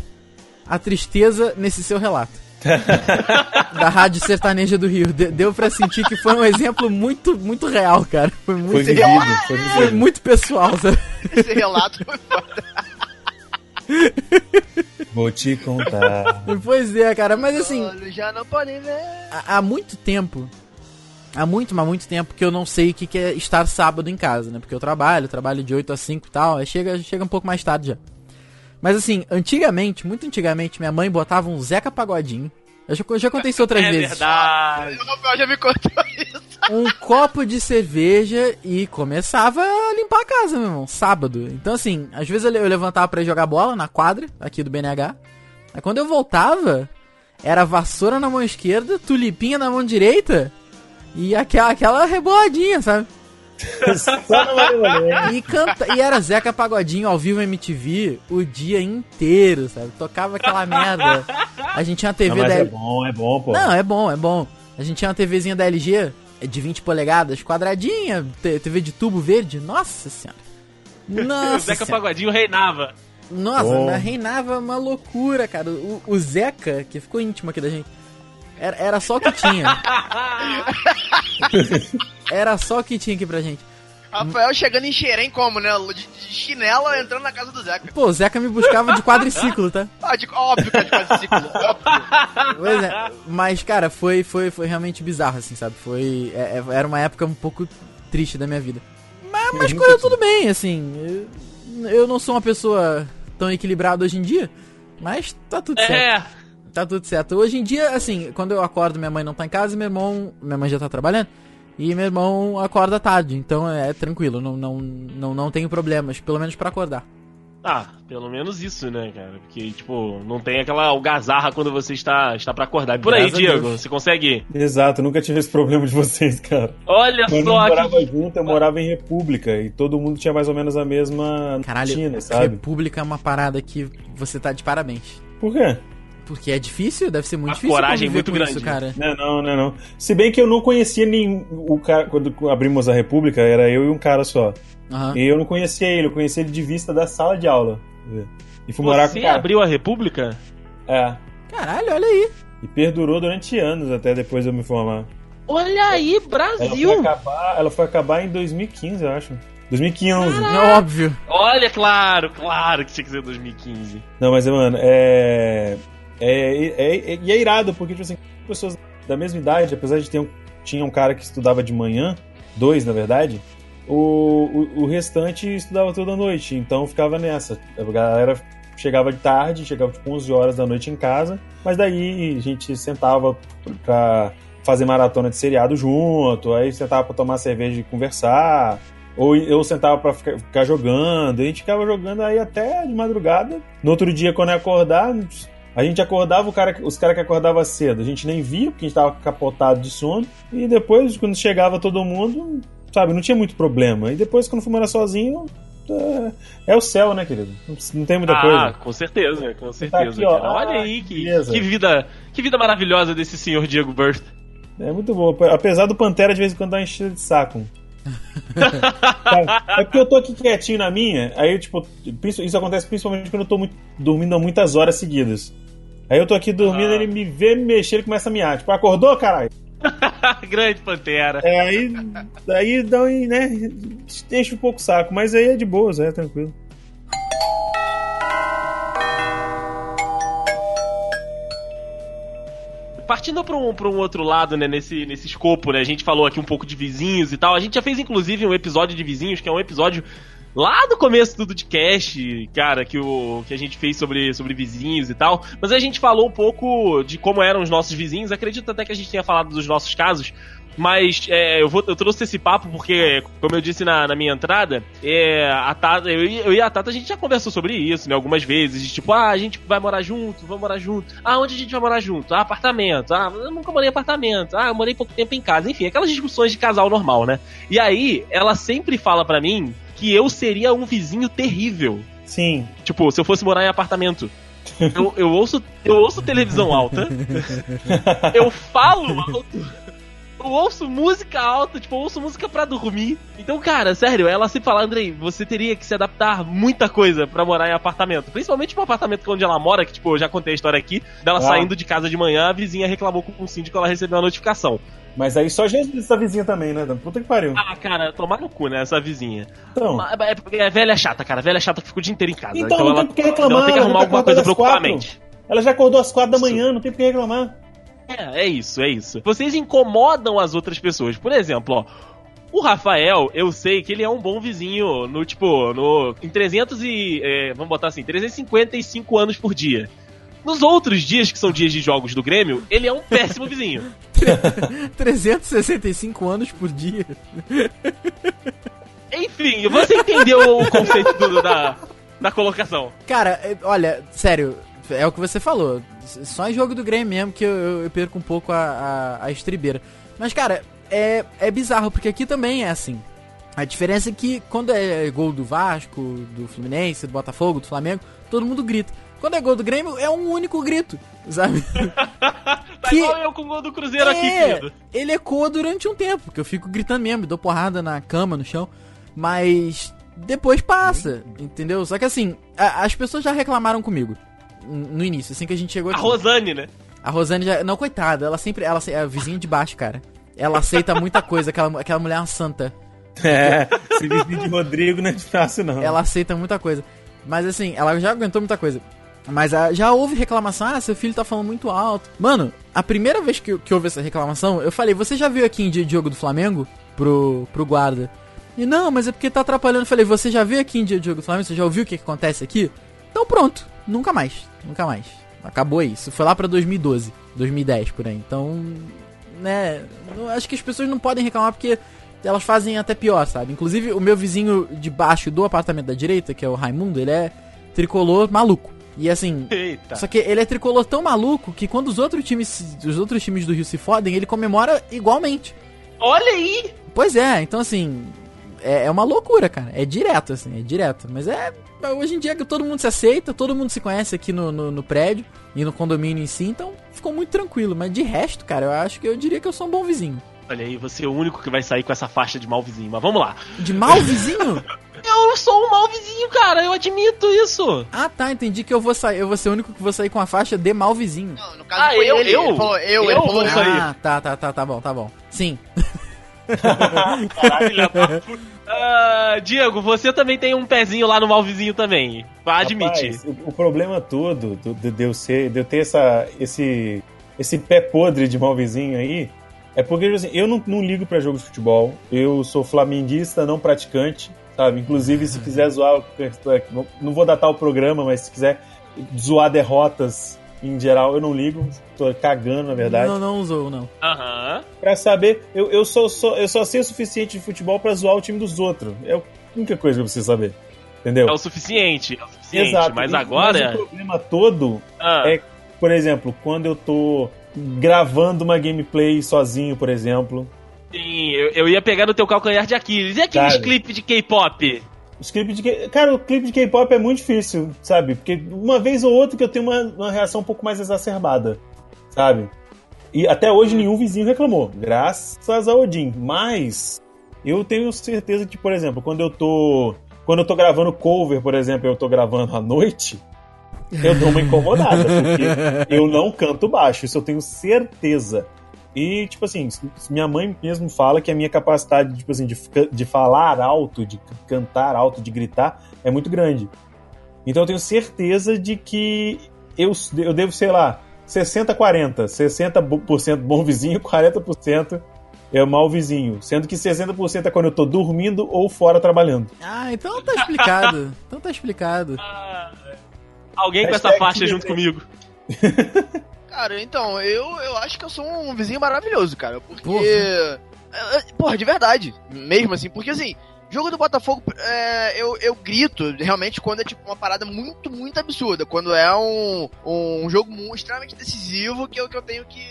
a tristeza nesse seu relato. da Rádio Sertaneja do Rio. De- deu pra sentir que foi um exemplo muito, muito real, cara. Foi muito, Foi vivido, foi foi vivido. muito pessoal, sabe? Esse relato foi foda. Vou te contar. Pois é, cara, mas assim, Olhos já não podem ver. há, há muito tempo, há muito, mas muito tempo que eu não sei o que, que é estar sábado em casa, né? Porque eu trabalho, trabalho de 8 a 5 e tal, aí chega, chega um pouco mais tarde já. Mas assim, antigamente, muito antigamente, minha mãe botava um Zeca Pagodinho. Eu já, eu já contei isso outras É vezes. verdade. O Rafael já me contou isso. Um copo de cerveja e começava a limpar a casa, meu irmão, sábado. Então assim, às vezes eu le- eu levantava pra ir jogar bola na quadra, aqui do BNH. Aí quando eu voltava, era vassoura na mão esquerda, tulipinha na mão direita e aquela, aquela reboladinha, sabe? E, canta, e era Zeca Pagodinho ao vivo MTV o dia inteiro, sabe? Tocava aquela merda. A gente tinha uma Não, TV mas da é bom, é bom, pô. Não, é bom, é bom. A gente tinha uma TVzinha da LG de 20 polegadas, quadradinha, TV de tubo verde. Nossa senhora. o Nossa Zeca senhora. Pagodinho reinava. Nossa, reinava uma loucura, cara. O, o Zeca, que ficou íntimo aqui da gente, era, era só o que tinha. Era só o que tinha aqui pra gente. Rafael chegando em Xerém como, né? De, de chinelo entrando na casa do Zeca. Pô, o Zeca me buscava de quadriciclo, tá? Ah, de, óbvio que é de quadriciclo. óbvio. Pois é. Mas, cara, foi, foi, foi realmente bizarro, assim, sabe? Foi. é- é- era uma época um pouco triste da minha vida. Mas, mas correu tudo bem, assim. Eu, eu não sou uma pessoa tão equilibrada hoje em dia, mas tá tudo certo. É. Tá tudo certo. Hoje em dia, assim, quando eu acordo, minha mãe não tá em casa e meu irmão. Minha mãe já tá trabalhando. E meu irmão acorda tarde, então é tranquilo, não, não, não, não tenho problemas, pelo menos pra acordar. Ah, pelo menos isso, né, cara? Porque, tipo, não tem aquela algazarra quando você está, está pra acordar. E por aí, Graças a Diego, Deus. você consegue? Exato, nunca tive esse problema de vocês, cara. Olha Quando eu só morava que... junto, eu morava em República e todo mundo tinha mais ou menos a mesma Caralho, rotina, sabe? República é uma parada que você tá de parabéns. Por quê? Porque é difícil, deve ser muito A difícil coragem é muito com grande. isso, cara. Não, não, não, não. Se bem que eu não conhecia nem o cara quando abrimos a República, era eu e um cara só. Aham. E eu não conhecia ele, eu conhecia ele de vista da sala de aula. E fui morar com Você o cara. abriu a República? É. Caralho, olha aí. E perdurou durante anos até depois de eu me formar. Olha aí, Ela foi Brasil! acabar, ela foi acabar em 2015, eu acho. 2015. É óbvio. Olha, claro, claro que tinha que ser 2015. Não, mas, mano, é. É, é, e é irado, porque, tipo assim, pessoas da mesma idade, apesar de ter um, tinha um cara que estudava de manhã, dois, na verdade, o, o, o restante estudava toda noite, então ficava nessa. A galera chegava de tarde, chegava tipo 11 horas da noite em casa, mas daí a gente sentava pra fazer maratona de seriado junto, aí sentava pra tomar cerveja e conversar, ou eu sentava pra ficar, ficar jogando, a gente ficava jogando aí até de madrugada. No outro dia, quando eu acordar, a gente acordava, o cara, os caras que acordavam cedo, a gente nem via, porque a gente tava capotado de sono, e depois, quando chegava todo mundo, sabe, não tinha muito problema. E depois, quando fui morar sozinho, é, é o céu, né, querido? Não, tem muita ah, coisa. com certeza, com Tá certeza. aqui, ó. Olha Ah, aí que, que vida, que vida maravilhosa desse senhor Diego Burst. É muito bom. Apesar do Pantera de vez em quando dar uma enchida de saco. É porque eu tô aqui quietinho na minha, aí tipo, isso acontece principalmente quando eu tô muito- dormindo há muitas horas seguidas. Aí eu tô aqui dormindo, Ah. ele me vê me mexer, ele começa a miar. Tipo, acordou, caralho? Grande Pantera. É, aí, aí dá né, enche um pouco o saco, mas aí é de boas, é tranquilo. Partindo pra um, um outro lado, né, nesse, nesse escopo, né? A gente falou aqui um pouco de vizinhos e tal. A gente já fez, inclusive, um episódio de vizinhos, que é um episódio lá do começo do podcast, cara, que, o, que a gente fez sobre, sobre vizinhos e tal. Mas a gente falou um pouco de como eram os nossos vizinhos. Acredito até que a gente tenha falado dos nossos casos. Mas é, eu, vou, eu trouxe esse papo porque, como eu disse na, na minha entrada, é, a Tata, eu, e- eu e a Tata a gente já conversou sobre isso, né? Algumas vezes. Tipo, ah, a gente vai morar junto, vamos morar junto. Ah, onde a gente vai morar junto? Ah, apartamento. Ah, eu nunca morei em apartamento. Ah, eu morei pouco tempo em casa. Enfim, aquelas discussões de casal normal, né? E aí, ela sempre fala pra mim que eu seria um vizinho terrível. Sim. Tipo, se eu fosse morar em apartamento. Eu, eu ouço eu ouço televisão alta. Eu falo alto. Eu ouço música alta, tipo, eu ouço música pra dormir. Então, cara, sério, ela sempre fala, Andrei, você teria que se adaptar muita coisa pra morar em apartamento. Principalmente pro apartamento onde ela mora, que, tipo, eu já contei a história aqui, dela Ah. saindo de casa de manhã, a vizinha reclamou com o síndico, ela recebeu uma notificação. Mas aí só Jesus essa vizinha também, né? Puta que pariu. Ah, cara, tomar no cu, né, essa vizinha. Então, Mas É, é velha chata, cara, velha chata que fica o dia inteiro em casa. Então, Então, não ela, tem por que reclamar, ela tem que arrumar tá alguma coisa pra ocupar a mente. ela já acordou às quatro da manhã, não tem por que reclamar. É, é isso, é isso. Vocês incomodam as outras pessoas. Por exemplo, ó. O Rafael, eu sei que ele é um bom vizinho no, tipo, no. Em 300 e. é, vamos botar assim, 355 anos por dia. Nos outros dias, que são dias de jogos do Grêmio, ele é um péssimo vizinho. 365 anos por dia. Enfim, você entendeu o conceito do- da, da colocação. Cara, é- olha, sério, é o que você falou. Só em jogo do Grêmio mesmo que eu, eu- eu perco um pouco a, a, a estribeira. Mas, cara, é, é bizarro, porque aqui também é assim. A diferença é que quando é gol do Vasco, do Fluminense, do Botafogo, do Flamengo, todo mundo grita. Quando é gol do Grêmio, é um único grito, sabe? Tá Que- igual eu com o gol do Cruzeiro aqui, É, querido. ele ecoa durante um tempo, porque eu fico gritando mesmo, dou porrada na cama, no chão, mas depois passa, entendeu? Só que assim, a- as pessoas já reclamaram comigo no início, assim que a gente chegou A aqui. Rosane, né? A Rosane já. Não, coitada, ela sempre. Ela é a vizinha de baixo, cara. Ela aceita muita coisa, aquela, aquela mulher é uma santa. É, esse vizinho de Rodrigo não é fácil, não. Ela aceita muita coisa. Mas assim, ela já aguentou muita coisa. Mas ah, já houve reclamação, ah, seu filho tá falando muito alto. Mano, a primeira vez que, eu- que houve essa reclamação, eu falei, você já viu aqui em dia de jogo do Flamengo? Pro, pro guarda. E não, mas é porque tá atrapalhando. Eu falei, você já viu aqui em dia de jogo do Flamengo? Você já ouviu o que, que acontece aqui? Então pronto, nunca mais, nunca mais. Acabou isso. Foi lá pra 2012, 2010 por aí. Então, né, acho que as pessoas não podem reclamar porque elas fazem até pior, sabe? Inclusive, o meu vizinho de baixo do apartamento da direita, que é o Raimundo, ele é tricolor maluco. E assim, Eita. só que ele é tricolor tão maluco que quando os outros times, os outros times do Rio se fodem, ele comemora igualmente. Olha aí! Pois é, então assim, é, é uma loucura, cara. É direto, assim, é direto. Mas é. Hoje em dia que todo mundo se aceita, todo mundo se conhece aqui no, no, no prédio e no condomínio em si, então ficou muito tranquilo. Mas de resto, cara, eu acho que eu diria que eu sou um bom vizinho. Olha aí, você é o único que vai sair com essa faixa de mau vizinho. Mas vamos lá. De mal vizinho? Eu sou um mau vizinho, cara. Eu admito isso. ah, tá, entendi que eu vou sair, eu vou ser o único que vou sair com a faixa de mal vizinho. Não, no caso Ah, foi eu- ele. eu? Ele falou eu, Eu ele falou vou eu. sair. Ah, tá, tá, tá, tá bom, tá bom. Sim. Caralho. Ah, Diego, você também tem um pezinho lá no mau vizinho também. Admite. Rapaz, o, o problema todo do- de, de eu ser, de eu ter essa, esse, esse pé podre de mal vizinho aí, é porque assim, eu não, não ligo pra jogo de futebol. Eu sou flamenguista, não praticante, sabe? Inclusive, se quiser zoar, não vou datar o programa, mas se quiser zoar derrotas em geral, eu não ligo. Tô cagando, na verdade. Não, não usou, não. Aham. Pra saber, eu, eu, só, só, eu só sei o suficiente de futebol pra zoar o time dos outros. É a única coisa que eu preciso saber. Entendeu? É o suficiente. É o suficiente. Exato. Mas E- agora. Mas o problema todo Ah, é- Por exemplo, quando eu tô gravando uma gameplay sozinho, por exemplo. sim, eu, eu ia pegar no teu calcanhar de Aquiles. E aqueles clipes de K-pop? Os clipes de K- Cara, o clipe de K-pop é muito difícil, sabe? Porque uma vez ou outra que eu tenho uma, uma reação um pouco mais exacerbada, sabe? E até hoje nenhum vizinho reclamou, graças a Odin. Mas eu tenho certeza que, por exemplo, quando eu tô. Quando eu tô gravando cover, por exemplo, eu tô gravando à noite, eu dou uma incomodada, porque eu não canto baixo, isso eu tenho certeza. E, tipo assim, minha mãe mesmo fala que a minha capacidade, tipo assim, de, de falar alto, de cantar alto, de gritar, é muito grande. Então eu tenho certeza de que eu, eu devo, sei lá, 60-40. 60% bom vizinho, 40% é mau vizinho. Sendo que 60% é quando eu tô dormindo ou fora trabalhando. Ah, então tá explicado. então tá explicado. Alguém com essa faixa junto comigo. Cara, então, eu, eu acho que eu sou um vizinho maravilhoso, cara. Porque. Porra. É, é, Porra, de verdade. Mesmo assim, porque assim. Jogo do Botafogo, é, eu, eu grito realmente quando é tipo uma parada muito, muito absurda. Quando é um, um jogo mu- extremamente decisivo que eu, que eu tenho que.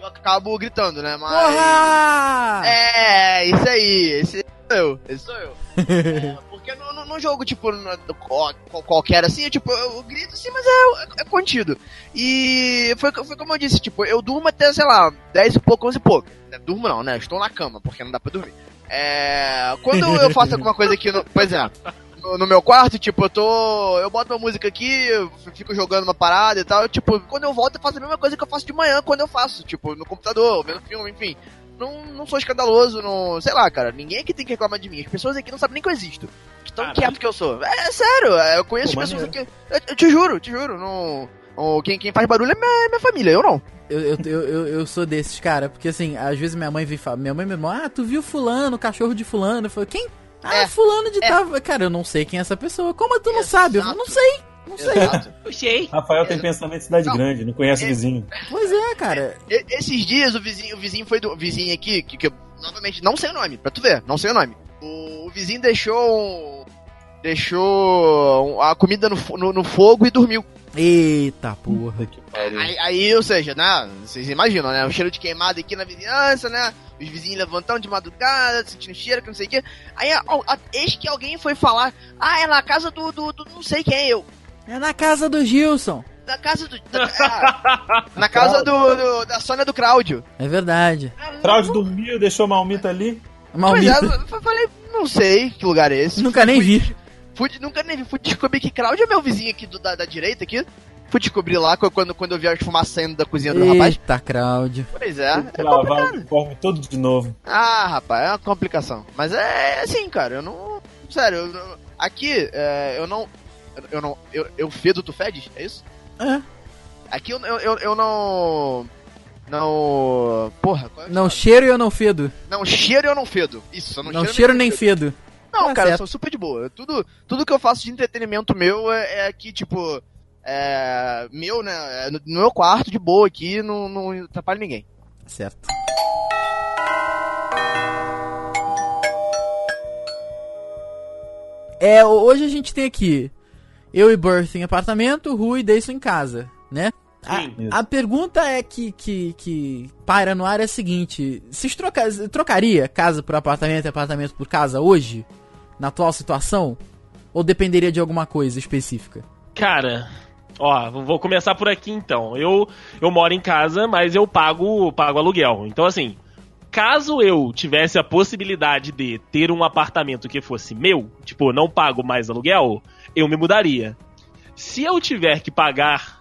Eu acabo gritando, né? Mas. Porra! É, isso aí. Esse sou eu. Esse sou eu. É, porque no jogo, tipo, no- qual- qual- qualquer assim, eu, tipo, eu, grito assim, mas é, é contido. E foi, foi como eu disse, tipo, eu durmo até, sei lá, 10 e pouco, 11 e pouco. É, Durmo não, né? Estou na cama, porque não dá pra dormir. É, quando eu faço alguma coisa aqui, no, por exemplo, no, no meu quarto, tipo, eu tô. Eu boto uma música aqui, fico jogando uma parada e tal. eu, tipo, quando eu volto, eu faço a mesma coisa que eu faço de manhã quando eu faço, tipo, no computador, vendo filme, enfim. Não, não sou escandaloso, não. Sei lá, cara. Ninguém aqui tem que reclamar de mim. As pessoas aqui não sabem nem que eu existo. De tão Caralho. quieto que eu sou. É sério, eu conheço Pô, pessoas aqui. Eu, eu te juro, te juro. Não, quem, quem faz barulho é minha, minha família, eu não. Eu, eu, eu, eu, sou desses, cara, porque assim, às vezes minha mãe vem falar, minha mãe me irmão, ah, tu viu fulano, o cachorro de fulano? Eu falo, quem? Ah, É, fulano de é. tal. Cara, eu não sei quem é essa pessoa. Como tu não sabe? Eu não sei, não sei. Exato. Rafael tem pensamento de cidade Não. grande, não conhece É. vizinho. Pois é, cara. E- Esses dias o vizinho, o vizinho foi do o vizinho aqui, que, que eu, novamente não sei o nome, pra tu ver, não sei o nome. O, o vizinho deixou um, deixou a comida no, no, no fogo e dormiu. Eita porra. Que pariu. Aí, aí, ou seja, né, vocês imaginam, né, o cheiro de queimado aqui na vizinhança, né, os vizinhos levantando de madrugada, sentindo cheiro, que não sei o quê. Aí, a, a- eis que alguém foi falar, ah, é na casa do, do, do não sei quem, eu. É na casa do Gilson. Na casa do... da- ah, na casa do, do- da Sônia do Cláudio. É verdade. Cláudio dormiu, deixou Malmita ali. Pois é, Malmita. eu falei, não sei que lugar é esse. Nunca nem vi. Fui, nunca nem vi. Fui descobrir que Cláudio é meu vizinho aqui do- da, da direita aqui. Fui descobrir lá qu- quando, quando eu vi as fumaças saindo da cozinha do rapaz. Eita, Cláudio. Pois é, é lavar o uniforme todo de novo. Ah, rapaz, é uma complicação. Mas é assim, cara, eu não. Sério, eu não- aqui, é, eu não. Eu não. Eu, eu fedo, tu fedes? É isso? É. Aqui eu, eu, eu, eu não. Não. Porra, é Não cheiro e eu não fedo. Não cheiro eu não fedo. Isso, eu não, Não cheiro, cheiro nem fedo. Não, Tá cara, eu certo. sou super de boa. Tudo, tudo que eu faço de entretenimento meu é, é aqui, tipo. É. Meu, né? é no, no meu quarto, de boa aqui, não, não atrapalha ninguém. Certo. É, hoje a gente tem aqui eu e Birth em apartamento, Rui e Deison em casa, né? Sim. A, a pergunta é que, que, que paira no ar é a seguinte: vocês troca, trocaria casa por apartamento e apartamento por casa hoje? Na atual situação? Ou dependeria de alguma coisa específica? Cara, ó, vou começar por aqui então. Eu, eu moro em casa, mas eu pago, pago aluguel. Então, assim, caso eu tivesse a possibilidade de ter um apartamento que fosse meu, tipo, não pago mais aluguel, eu me mudaria. Se eu tiver que pagar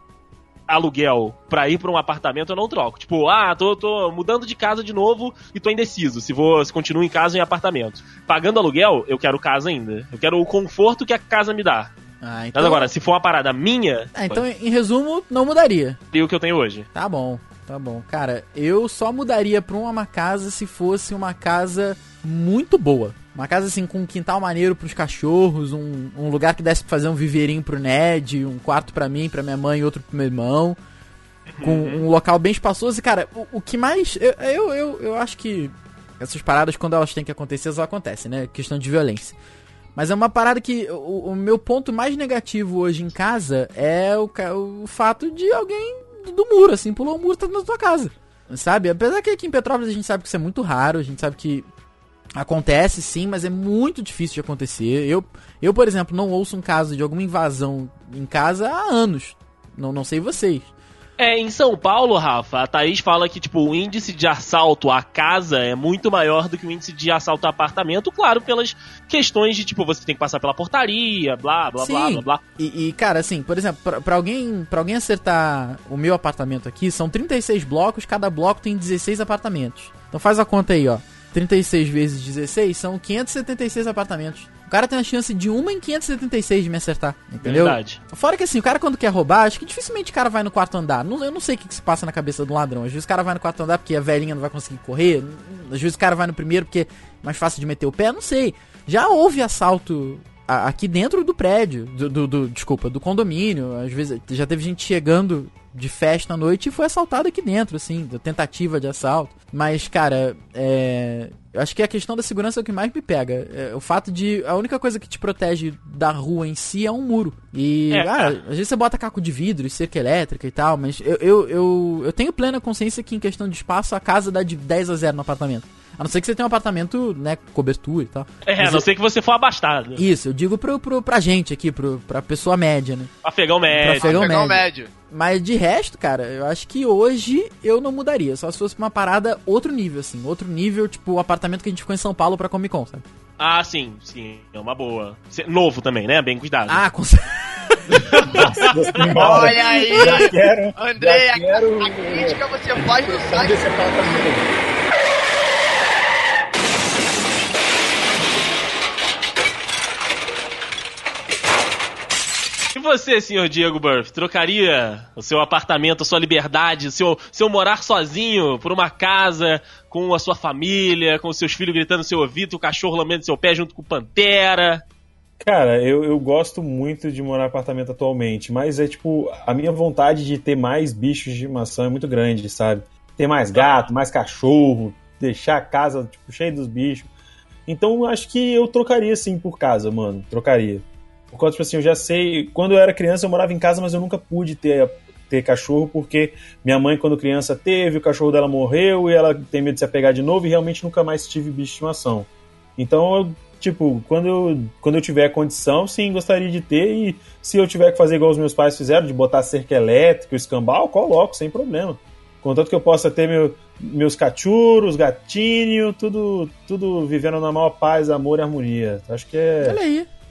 aluguel pra ir pra um apartamento, eu não troco. Tipo, ah, tô, tô mudando de casa de novo e tô indeciso se vou se continuo em casa ou em apartamento. Pagando aluguel, eu quero casa ainda. Eu quero o conforto que a casa me dá. Ah, então. Mas agora, se for uma parada minha, Ah, então, em resumo, não mudaria. tem o que eu tenho hoje. Tá bom, tá bom. Cara, eu só mudaria pra uma casa se fosse uma casa muito boa. Uma casa assim com um quintal maneiro pros cachorros, um, um lugar que desse pra fazer um viveirinho pro Ned, um quarto pra mim, pra minha mãe e outro pro meu irmão. Com um local bem espaçoso. E, cara, o, o que mais. Eu, eu, eu, eu acho que essas paradas, quando elas têm que acontecer, elas acontecem, né? Questão de violência. Mas é uma parada que o, o meu ponto mais negativo hoje em casa é o, o fato de alguém do muro, assim, pulou o muro tá na tua casa. Sabe? Apesar que aqui em Petrópolis a gente sabe que isso é muito raro, a gente sabe que acontece sim, mas é muito difícil de acontecer. Eu, eu por exemplo, não ouço um caso de alguma invasão em casa há anos. Não, não sei vocês. É, em São Paulo, Rafa, a Thaís fala que, tipo, o índice de assalto à casa é muito maior do que o índice de assalto a apartamento, claro, pelas questões de, tipo, você tem que passar pela portaria, blá, blá, blá, Sim. blá, blá. E, e, cara, assim, por exemplo, pra, pra alguém, pra alguém acertar o meu apartamento aqui, são 36 blocos, cada bloco tem 16 apartamentos. Então faz a conta aí, ó. 36 vezes 16 são 576 apartamentos. Cara tem uma chance de 1 em 576 de me acertar, entendeu? Verdade. Fora que assim, o cara quando quer roubar, acho que dificilmente o cara vai no quarto andar. Não- eu não sei o que, que se passa na cabeça do ladrão. Às vezes o cara vai no quarto andar porque a velhinha não vai conseguir correr. Às vezes o cara vai no primeiro porque é mais fácil de meter o pé, não sei. Já houve assalto aqui dentro do prédio, do, do- do- desculpa, do condomínio. Às vezes já teve gente chegando de festa à noite e foi assaltado aqui dentro, assim, da tentativa de assalto. Mas, cara, é. Eu acho que a questão da segurança é o que mais me pega. É, o fato de. A única coisa que te protege da rua em si é um muro. E. É, ah, cara. às vezes você bota caco de vidro e cerca elétrica e tal, mas eu, eu, eu, eu tenho plena consciência que em questão de espaço a casa dá de 10 a 0 no apartamento. A não ser que você tenha um apartamento, né, com cobertura e tal. É, a Mas não eu- ser que você for abastado. Isso, eu digo pro, pro, pra gente aqui, pro, pra pessoa média, né? Afegão médio. Pra Pegou Pegar o médio. médio. Mas de resto, cara, eu acho que hoje eu não mudaria. Só se fosse pra uma parada outro nível, assim. Outro nível, tipo o apartamento que a gente ficou em São Paulo pra Comic Con, sabe? Ah, sim, sim. É uma boa. Novo também, né? Bem cuidado. Ah, com certeza. Embora. Olha aí, Já quero. André, já a, quero, a crítica você faz no site. desse apartamento. E você, senhor Diego Burff, trocaria o seu apartamento, a sua liberdade, o seu, seu morar sozinho por uma casa com a sua família, com seus filhos gritando no seu ouvido, o cachorro lambendo seu pé junto com o Pantera? Cara, eu, eu gosto muito de morar em apartamento atualmente, mas é tipo, a minha vontade de ter mais bichos de estimação é muito grande, sabe? Ter mais gato, mais cachorro, deixar a casa tipo, cheia dos bichos. Então acho que eu trocaria sim por casa, mano. Trocaria. Por causa, tipo assim, eu já sei. Quando eu era criança, eu morava em casa, mas eu nunca pude ter, ter cachorro, porque minha mãe, quando criança, teve, o cachorro dela morreu e ela tem medo de se apegar de novo e realmente nunca mais tive bicho de estimação. Então, eu, tipo, quando eu, quando eu tiver condição, sim, gostaria de ter. E se eu tiver que fazer igual os meus pais fizeram, de botar cerca elétrica, escambau, coloco, sem problema. Contanto que eu possa ter meu, meus cachorros, gatinho, tudo, tudo vivendo na maior paz, amor e harmonia. Acho que é,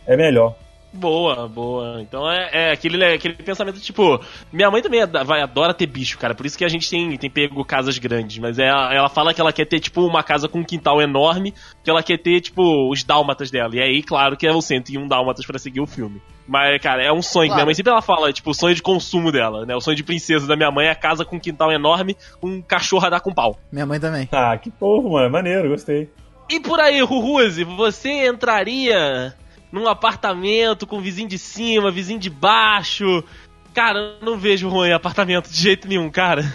é melhor. Boa, boa. Então é, é aquele, é aquele pensamento tipo. Minha mãe também vai, adora ter bicho, cara. Por isso que a gente tem, tem pego casas grandes. Mas é, ela fala que ela quer ter, tipo, uma casa com um quintal enorme. Que ela quer ter, tipo, os dálmatas dela. E aí, claro que é o 101 dálmatas pra seguir o filme. Mas, cara, é um sonho. que Claro. Minha mãe sempre ela fala, tipo, o sonho de consumo dela, né? O sonho de princesa da minha mãe é a casa com um quintal enorme, com um cachorro a dar com pau. Minha mãe também. Ah, que povo, mano. Maneiro, gostei. E por aí, Ruruzi, você entraria num apartamento com vizinho de cima, vizinho de baixo? Cara, eu não vejo ruim apartamento de jeito nenhum, cara.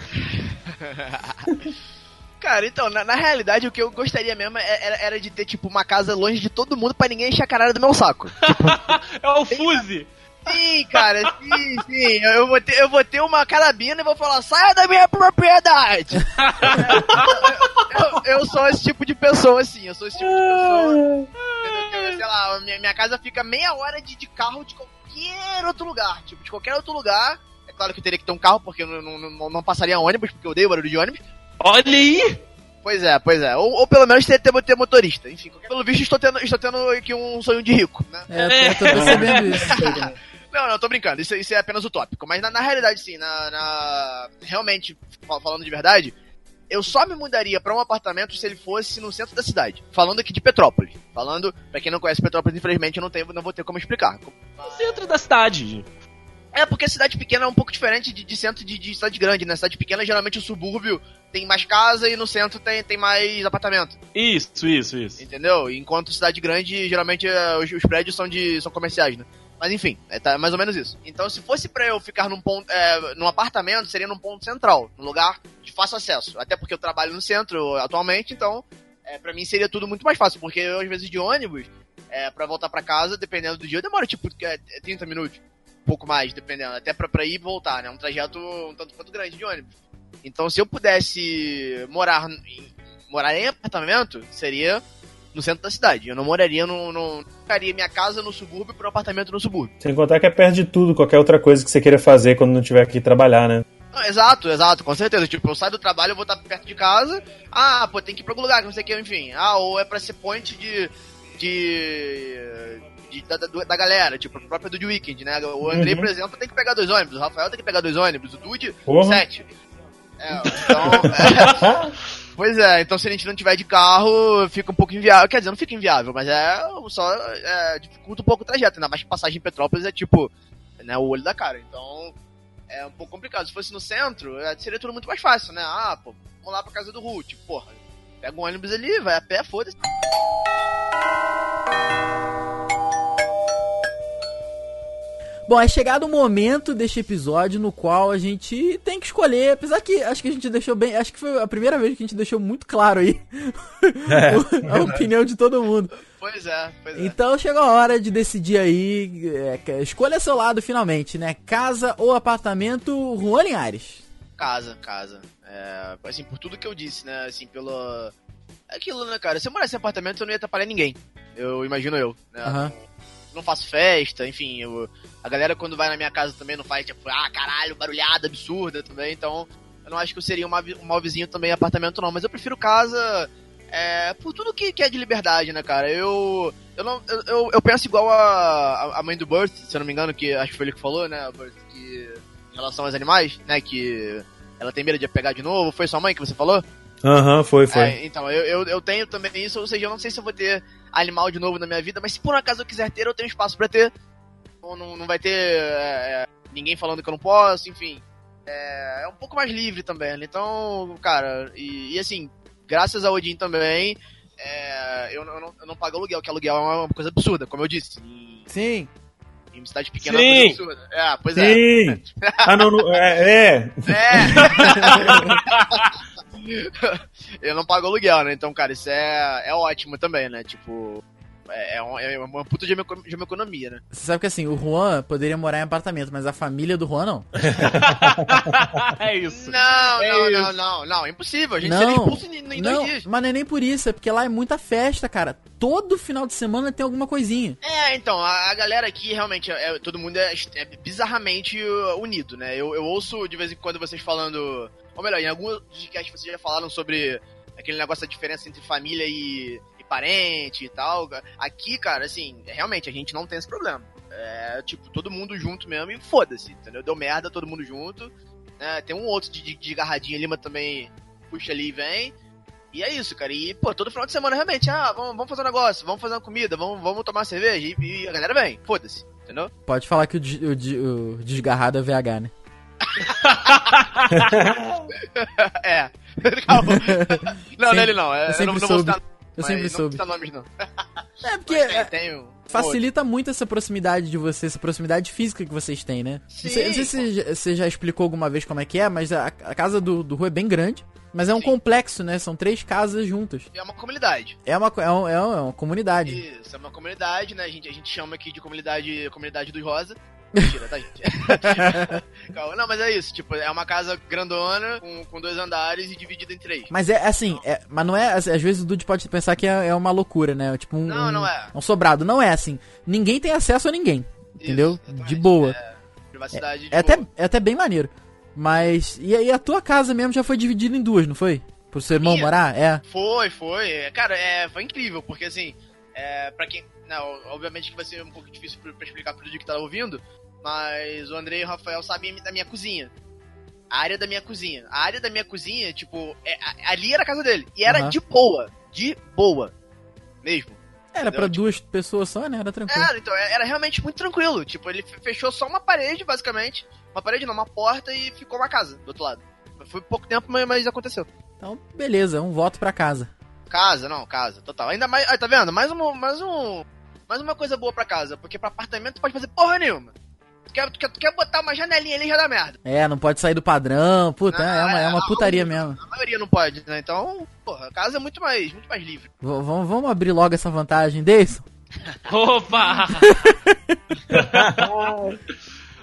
Cara, então, na, na realidade, o que eu gostaria mesmo é- era, era de ter, tipo, uma casa longe de todo mundo pra ninguém encher a caralho do meu saco. é o Fuse. Sim, cara, sim, sim. Eu vou ter, eu vou ter uma carabina e vou falar, saia da minha propriedade! eu, eu sou esse tipo de pessoa, assim, eu sou esse tipo de pessoa. Sei lá, minha, minha casa fica meia hora de, de carro de qualquer outro lugar. Tipo, de qualquer outro lugar. É claro que eu teria que ter um carro, porque eu não, não, não, passaria ônibus, porque eu odeio barulho de ônibus. Olha aí! Pois é, pois é. Ou, ou pelo menos ter, ter, ter motorista. Enfim, qualquer- pelo visto estou tendo, estou tendo aqui um sonho de rico, né? É, eu tô, percebendo isso. Não, não, tô brincando. Isso, isso é apenas utópico. Mas na, na realidade, sim, na, na- realmente, fal- falando de verdade, eu só me mudaria pra um apartamento se ele fosse no centro da cidade. Falando aqui de Petrópolis. Falando, pra quem não conhece Petrópolis, infelizmente eu não, tenho, não vou ter como explicar. No centro da cidade. É porque cidade pequena é um pouco diferente de, de centro de, de cidade grande, né? Cidade pequena, geralmente o subúrbio tem mais casa e no centro tem, tem mais apartamento. Isso, isso, isso. Entendeu? Enquanto cidade grande, geralmente é, os, os prédios são de são comerciais, né? Mas enfim, é tá, mais ou menos isso. Então, se fosse pra eu ficar num ponto, é, num apartamento, seria num ponto central, num lugar de fácil acesso. Até porque eu trabalho no centro atualmente, então, é, para mim seria tudo muito mais fácil, porque eu, às vezes de ônibus, é, para voltar pra casa, dependendo do dia, eu demoro tipo é, 30 minutos, um pouco mais, dependendo, até pra, pra ir e voltar, né? Um trajeto um tanto quanto grande de ônibus. Então, se eu pudesse morar em, morar em apartamento, seria no centro da cidade. Eu não moraria no. no ficaria minha casa no subúrbio para um apartamento no subúrbio. Sem contar que é perto de tudo, qualquer outra coisa que você queira fazer quando não tiver que trabalhar, né? Não, exato, exato, com certeza. Tipo, eu saio do trabalho, eu vou estar perto de casa. Ah, pô, tem que ir pra algum lugar, que não sei o que, enfim. Ah, ou é pra ser point de. de. de- da, da, da galera, tipo, própria do Weekend, né? O Andrei, Uhum. por exemplo, tem que pegar dois ônibus, o Rafael tem que pegar dois ônibus, o Dude, Porra. sete. É, então. Pois é, então se a gente não tiver de carro, fica um pouco inviável. Quer dizer, não fica inviável, mas é só é, dificulta um pouco o trajeto. Ainda mais que passagem em Petrópolis é tipo, né, o olho da cara. Então é um pouco complicado. Se fosse no centro, é, seria tudo muito mais fácil, né? Ah, pô, vamos lá pra casa do Ruth. Porra, pega um ônibus ali, vai a pé, foda-se. Bom, é chegado o momento deste episódio no qual a gente tem que escolher, apesar que acho que a gente deixou bem, acho que foi a primeira vez que a gente deixou muito claro aí É, a opinião de todo mundo. Pois é, pois é. Então chegou a hora de decidir aí, é, escolha seu lado finalmente, né? Casa ou apartamento Juan Linhares. Casa, casa. É, assim, por tudo que eu disse, né? Assim, pelo. É aquilo, né, cara? Se eu morasse em apartamento, eu não ia atrapalhar ninguém. Eu imagino eu. Né? Aham. Não faço festa, enfim. Eu, a galera, quando vai na minha casa também, não faz, tipo, ah, caralho, barulhada absurda também. Então, eu não acho que eu seria um mau- um mau vizinho também apartamento, não. Mas eu prefiro casa. É, por tudo que, que é de liberdade, né, cara? Eu. Eu, não, eu, eu, penso igual a, a- mãe do Burt, se eu não me engano, que acho que foi ele que falou, né, Burt, que. Em relação aos animais, né, que ela tem medo de pegar de novo. Foi sua mãe que você falou? Aham, foi, foi. É, então, eu, eu, eu tenho também isso, ou seja, eu não sei se eu vou ter animal de novo na minha vida, mas se por um acaso eu quiser ter, eu tenho espaço pra ter. Não, não, não vai ter é, é, ninguém falando que eu não posso, enfim. É, é um pouco mais livre também, né? Então, cara, e, e assim, graças ao Odin também, é, eu, não- eu não, eu não pago aluguel, que aluguel é uma coisa absurda, como eu disse. Em, Sim. em cidade pequena é uma coisa absurda. É, pois é. Sim! Ah, não, não é, é. É. eu não pago aluguel, né? Então, cara, isso é, é ótimo também, né? Tipo, é, é, um- é uma puta de uma, eco- de uma economia, né? Você sabe que assim, o Juan poderia morar em apartamento, mas a família do Juan não. é isso. Não, É não, isso. não, não, não, impossível. A gente Não, seria expulso em, em não, dois dias. mas não é nem por isso, é porque lá é muita festa, cara. Todo final de semana tem alguma coisinha. É, então, a, a galera aqui realmente, é, todo mundo é, é bizarramente unido, né? Eu, eu ouço de vez em quando vocês falando. Ou melhor, em alguns podcasts vocês já falaram sobre aquele negócio da diferença entre família e, e parente e tal. Aqui, cara, assim, é, realmente a gente não tem esse problema. É, tipo, todo mundo junto mesmo e foda-se, entendeu? Deu merda, todo mundo junto. né? tem um outro de, de, de garradinha ali, mas também puxa ali e vem. E é isso, cara. E, pô, todo final de semana realmente, ah, vamos, vamos fazer um negócio, vamos fazer uma comida, vamos, vamos tomar cerveja. E, e a galera vem, foda-se, entendeu? Pode falar que o, o o desgarrado é VH, né? É. Calma. Não, Sempre- nele não. É, eu eu sempre não, não soube. citar, Eu sempre não soube. nomes, não. É porque tem, tem um- facilita muito essa proximidade de você, essa proximidade física que vocês têm, né? Sim. Não sei, não sei se você já- explicou alguma vez como é que é, mas a, a casa do, do Rua é bem grande. Mas é um Sim. complexo, né? São três casas juntas. É uma comunidade. É uma, é um- é uma, é uma comunidade. Isso, é uma comunidade, né? A gente, a gente chama aqui de comunidade, comunidade dos Rosa. Mentira, tá, gente? Calma. Não, mas é isso. Tipo, é uma casa grandona, com, com dois andares e dividida em três. Mas é assim, é- mas não é. Às às vezes o Dude pode pensar que é, é uma loucura, né? Tipo um, Não, não é. um sobrado. Não é assim. Ninguém tem acesso a ninguém. Entendeu? Isso, de boa. É, privacidade de É até, é até bem maneiro. Mas. E, aí a tua casa mesmo já foi dividida em duas, não foi? Pro seu irmão morar? É. Foi, foi. É, Cara, é, foi incrível, porque assim, é, pra quem. Não, obviamente que vai ser um pouco difícil pra, pra explicar pro dia que tá ouvindo, mas o André e o Rafael sabem da minha cozinha. A área da minha cozinha. A área da minha cozinha, tipo, é, ali era a casa dele. E era Aham. de boa. De boa. Mesmo. Era pra Entendeu? duas pessoas só, né? Era tranquilo. Era, então, era realmente muito tranquilo. Tipo, ele fe- fechou só uma parede, basicamente. Uma parede não, uma porta e ficou uma casa do outro lado. Foi pouco tempo, mas, aconteceu. Então, beleza, um voto pra casa. Casa, não, casa, total. Ainda mais. Ah, tá vendo? Mais um. Mais um. Mais uma coisa boa pra casa, porque pra apartamento pode fazer porra nenhuma. Tu quer, tu quer, tu quer botar uma janelinha ali já dá merda. É, não pode sair do padrão. Puta, é, uma, é uma putaria mesmo. A maioria não pode, né? Então, porra, casa é muito mais, muito mais livre. V- vamos, vamos abrir logo essa vantagem, Deison? Opa!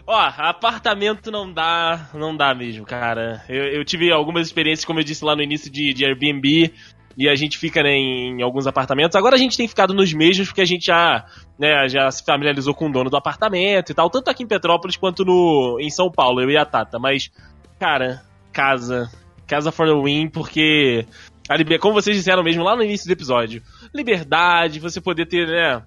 Ó, apartamento não dá, não dá mesmo, cara. Eu, eu tive algumas experiências, como eu disse lá no início, de, de Airbnb. E a gente fica né, em, alguns apartamentos. Agora a gente tem ficado nos mesmos, porque a gente já, né, já se familiarizou com o dono do apartamento e tal. Tanto aqui em Petrópolis quanto no, em São Paulo, eu e a Tata. Mas, cara, casa. Casa for the win, porque. A. Como vocês disseram mesmo lá no início do episódio. Liberdade, você poder ter, né?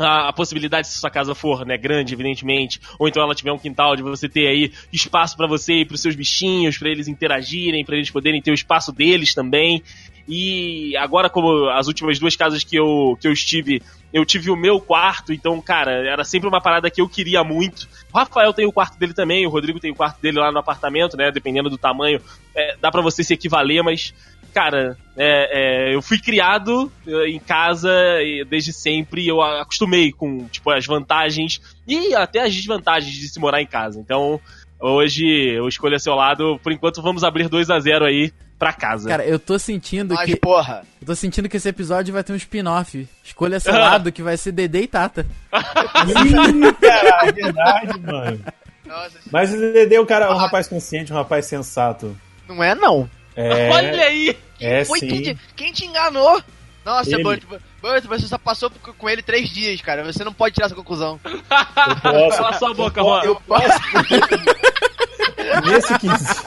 A, a possibilidade, se sua casa for né, grande, evidentemente, ou então ela tiver um quintal de você ter aí espaço para você e para os seus bichinhos, para eles interagirem, para eles poderem ter o espaço deles também. E agora, como as últimas duas casas que eu, que eu estive, eu tive o meu quarto, então, cara, era sempre uma parada que eu queria muito. O Rafael tem o quarto dele também, o Rodrigo tem o quarto dele lá no apartamento, né? Dependendo do tamanho, é, dá para você se equivaler, mas cara, é, é, eu fui criado eh, em casa e desde sempre eu acostumei com tipo as vantagens e até as desvantagens de se morar em casa. Então, hoje eu escolho a seu lado. Por enquanto, vamos abrir 2 a 0 aí pra casa. Cara, eu tô sentindo Mas, que. porra. Eu tô sentindo que esse episódio vai ter um spin-off. Escolha seu lado, que vai ser Dedê e Tata. Ih, cara, é verdade, mano. Nossa, Mas o Dedê é um cara, um rapaz consciente, um rapaz sensato. não é não. É, Olha aí! é Foi sim. quem te, quem te enganou? Nossa, Ele. Burt, Burt, você só passou com ele três dias, cara. Você não pode tirar essa conclusão. posso. Cala sua boca, Juan. Eu posso. Nesse quesito.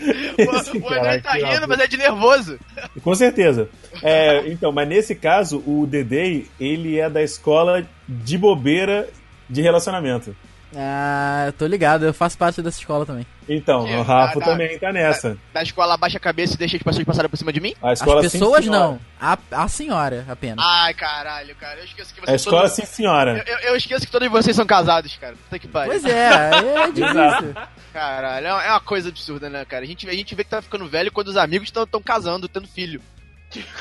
Esse O cara André tá rindo, mas é de nervoso. Com certeza. É, então, mas nesse caso, o Dedê, ele é da escola de bobeira de relacionamento. Ah, eu tô ligado, eu faço parte dessa escola também. Então, Que? o Rafa Ah, tá. também tá nessa. Da escola abaixa a cabeça e deixa as pessoas passarem por cima de mim? A As escola sim, pessoas senhora. não, a, a senhora apenas. Ai, caralho, cara. Eu esqueço que A vocês escola todos... sim, senhora. eu, eu- eu esqueço que todos vocês são casados, cara. Puta que pariu. Pois é, é difícil. Caralho, é uma- é uma coisa absurda, né, cara? A gente, a gente vê que tá ficando velho quando os amigos estão casando, tendo filho.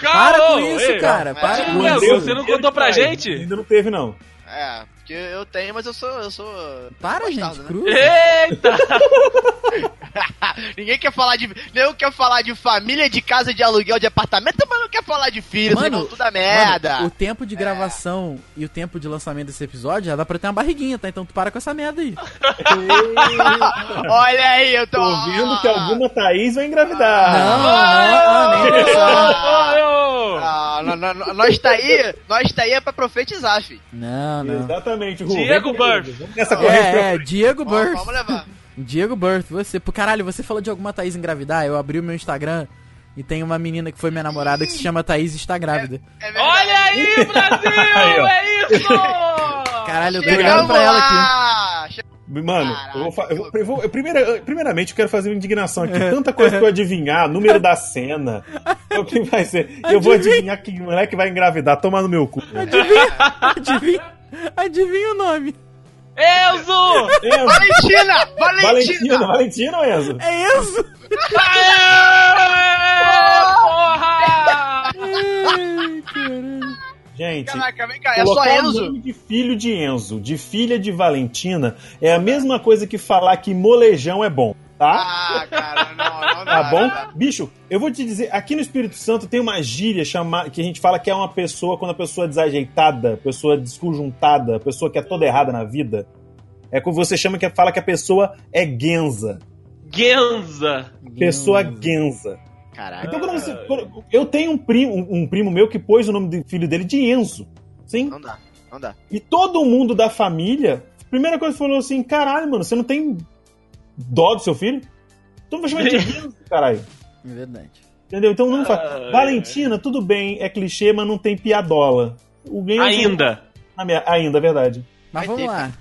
Para Calma, com isso, ei. cara. Para É, com isso. Você não contou pra gente? Ainda não teve, não. É, porque eu tenho, mas eu sou. Eu sou Para, bastardo, gente, né? cru. Eita! Ninguém quer falar de. Não quer falar de família, de casa, de aluguel, de apartamento, mas não quer falar de filho, vocês vão tudo a merda. mano, o tempo de gravação e o tempo de lançamento desse episódio já dá pra ter uma barriguinha, tá? Então tu para com essa merda aí. Olha aí, eu tô. Tô vendo que alguma Thaís vai engravidar. Não, não, ah, nem pensar. Apoio! Ah, nó- nó- nó- nós tá aí, nós tá aí é pra profetizar, filho. Não, não. Exatamente, Ru. Diego Burff. Vamos nessa corrente pra É, é, Diego Birth. vamos levar. Diego Birth, você. Pô, caralho, você falou de alguma Thaís engravidar? Eu abri o meu Instagram e tem uma menina que foi minha namorada que se chama Thaís e está grávida. É verdade. Olha aí, Brasil! É isso! Caralho, eu tô olhando pra ela aqui. Mano, Caraca, eu vou, eu eu vou- eu primeira- primeiramente eu quero fazer uma indignação aqui. Tanta coisa pra eu adivinhar, número da cena. O que vai ser? Eu vou adivinhar que moleque vai engravidar, toma no meu cu. Adivinha, adivinha o nome. Enzo! Enzo, Valentina! Valentina! Valentina, Valentina ou Enzo? É Enzo? Aê, porra! Ai, caralho. Gente, Caraca, vem cá, é só Enzo? nome de filho de Enzo, de filha de Valentina, é a mesma coisa que falar que molejão é bom, tá? Ah, cara, não, não Tá dá, bom? não dá. Bicho, eu vou te dizer, aqui no Espírito Santo tem uma gíria chama, que a gente fala que é uma pessoa, quando a pessoa é desajeitada, pessoa desconjuntada, pessoa que é toda errada na vida. É como você chama que fala que a pessoa é genza. Genza! Pessoa genza. Caraca. Então quando você. quando- eu tenho um primo, um, um primo meu que pôs o nome do filho dele de Enzo. Sim? Não dá, não dá. E todo mundo da família, primeira coisa que falou assim: caralho, mano, você não tem dó do seu filho? Então vai chamar de Enzo, caralho. É verdade. Entendeu? Então não faz. Ah, Valentina, tudo bem, é clichê, mas não tem piadola. O Enzo- Ainda. Ah, me- Ainda, é verdade. Mas Vai vamos ter, lá.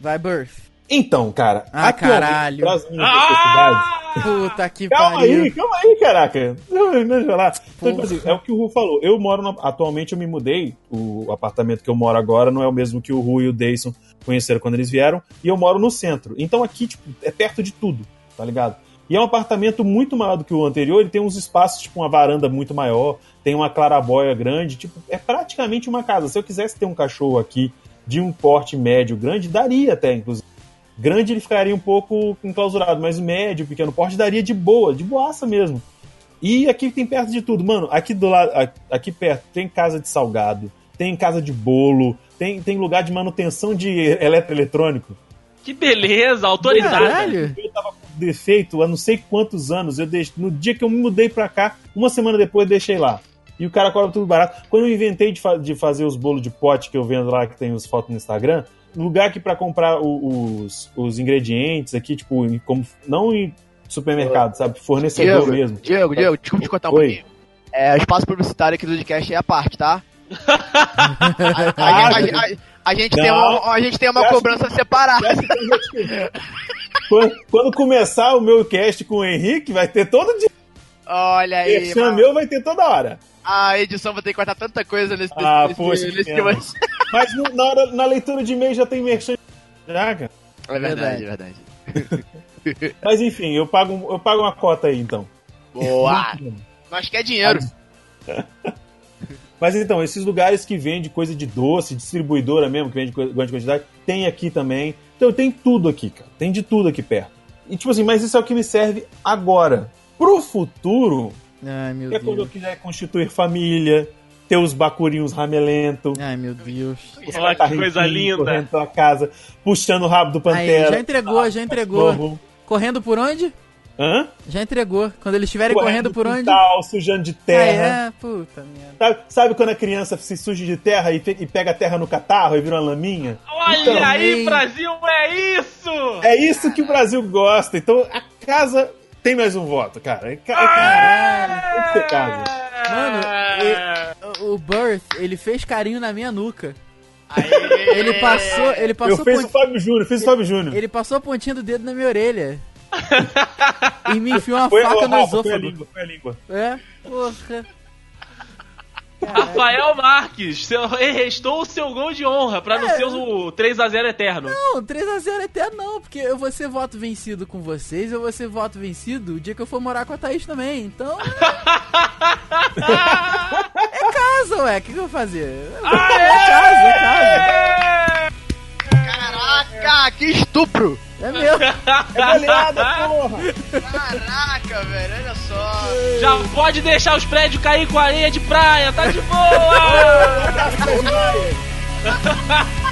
Vai, Birth. Então, cara, Ah, caralho. Ah! Puta que Calma pariu. aí, calma aí, caraca. Não, Deixa eu falar. Então, tipo assim, é o que o Ru falou. Eu moro. no- atualmente eu me mudei. O apartamento que eu moro agora não é o mesmo que o Ru e o Dayson conheceram quando eles vieram. E eu moro no centro. Então aqui, tipo, é perto de tudo, tá ligado? E é um apartamento muito maior do que o anterior. Ele tem uns espaços, tipo, uma varanda muito maior. Tem uma clarabóia grande. Tipo, é praticamente uma casa. Se eu quisesse ter um cachorro aqui de um porte médio grande, daria até, inclusive. Grande ele ficaria um pouco enclausurado, mas médio, pequeno porte daria de boa, de boaça mesmo. E aqui tem perto de tudo, mano. Aqui do lado, aqui perto tem casa de salgado, tem casa de bolo, tem, tem lugar de manutenção de eletroeletrônico. Que beleza, autorizada. Caralho. Eu tava com defeito há não sei quantos anos. Eu deixei, no dia que eu me mudei pra cá, uma semana depois eu deixei lá. E o cara cobra tudo barato. Quando eu inventei de, fa- de fazer os bolos de pote que eu vendo lá, que tem os fotos no Instagram, lugar que pra comprar o- os, os ingredientes aqui, tipo, em- como, não em supermercado, sabe? Fornecedor Diego, mesmo. Diego, Diego, desculpa te cortar um Oi. pouquinho. É, o espaço publicitário aqui do podcast é a parte, tá? A, a- a- a- gente, tem uma, a gente tem uma cobrança separada. Quando, quando começar o meu cast com o Henrique, vai ter todo dia. Olha aí. Esse mano. meu vai ter toda hora. A edição vai ter que cortar tanta coisa nesse, Ah, nesse, poxa, nesse que que vai- pena. Mas no- na, hora- na leitura de e-mail já tem merchan. Já, cara. É verdade, é verdade. Mas enfim, eu pago, eu pago uma cota aí então. Boa! Nós quer dinheiro. Mas então, esses lugares que vendem coisa de doce, distribuidora mesmo, que vende grande quantidade, tem aqui também. Então tem tudo aqui, cara. Tem de tudo aqui perto. E tipo assim, mas isso é o que me serve agora. Pro futuro, Ai, meu é quando eu Deus. quiser constituir família, ter os bacurinhos ramelento, Ai, meu Deus. os Olha que coisa linda. correndo pela casa, puxando o rabo do Aí, pantera. já entregou, já entregou. Novo. Correndo por onde? Hã? Já entregou. Quando eles estiverem correndo por no onde? sujando de Ah, terra. é, puta merda. Sabe, sabe quando a criança se suja de terra e, e pega a terra no catarro e vira uma laminha? Olha Então, aí, hein? Brasil, é isso! É isso que o Brasil gosta. Então a casa tem mais um voto, cara. É ca- é casa. Mano, É. O- O Birth, ele fez carinho na minha nuca. Aí. Ele passou, ele Eu passou, fiz pon- o Fábio Júnior, fiz o Fábio Júnior. ele passou a pontinha do dedo na minha orelha. e me enfiou uma Foi, faca ô, no Rafa, foi a esôfago. língua, foi a língua. É, porra. Rafael Marques, seu, restou o seu gol de honra pra não É. ser o 3x0 eterno. Não, 3x0 até não, porque eu vou ser voto vencido com vocês, eu vou ser voto vencido o dia que eu for morar com a Thaís também. Então. é casa, ué, o que, que eu vou fazer? É casa, é casa. Caraca, que estupro! É meu. É goleada, porra! Caraca, velho, olha só. Já pode deixar os prédios cair com areia de praia, tá de boa!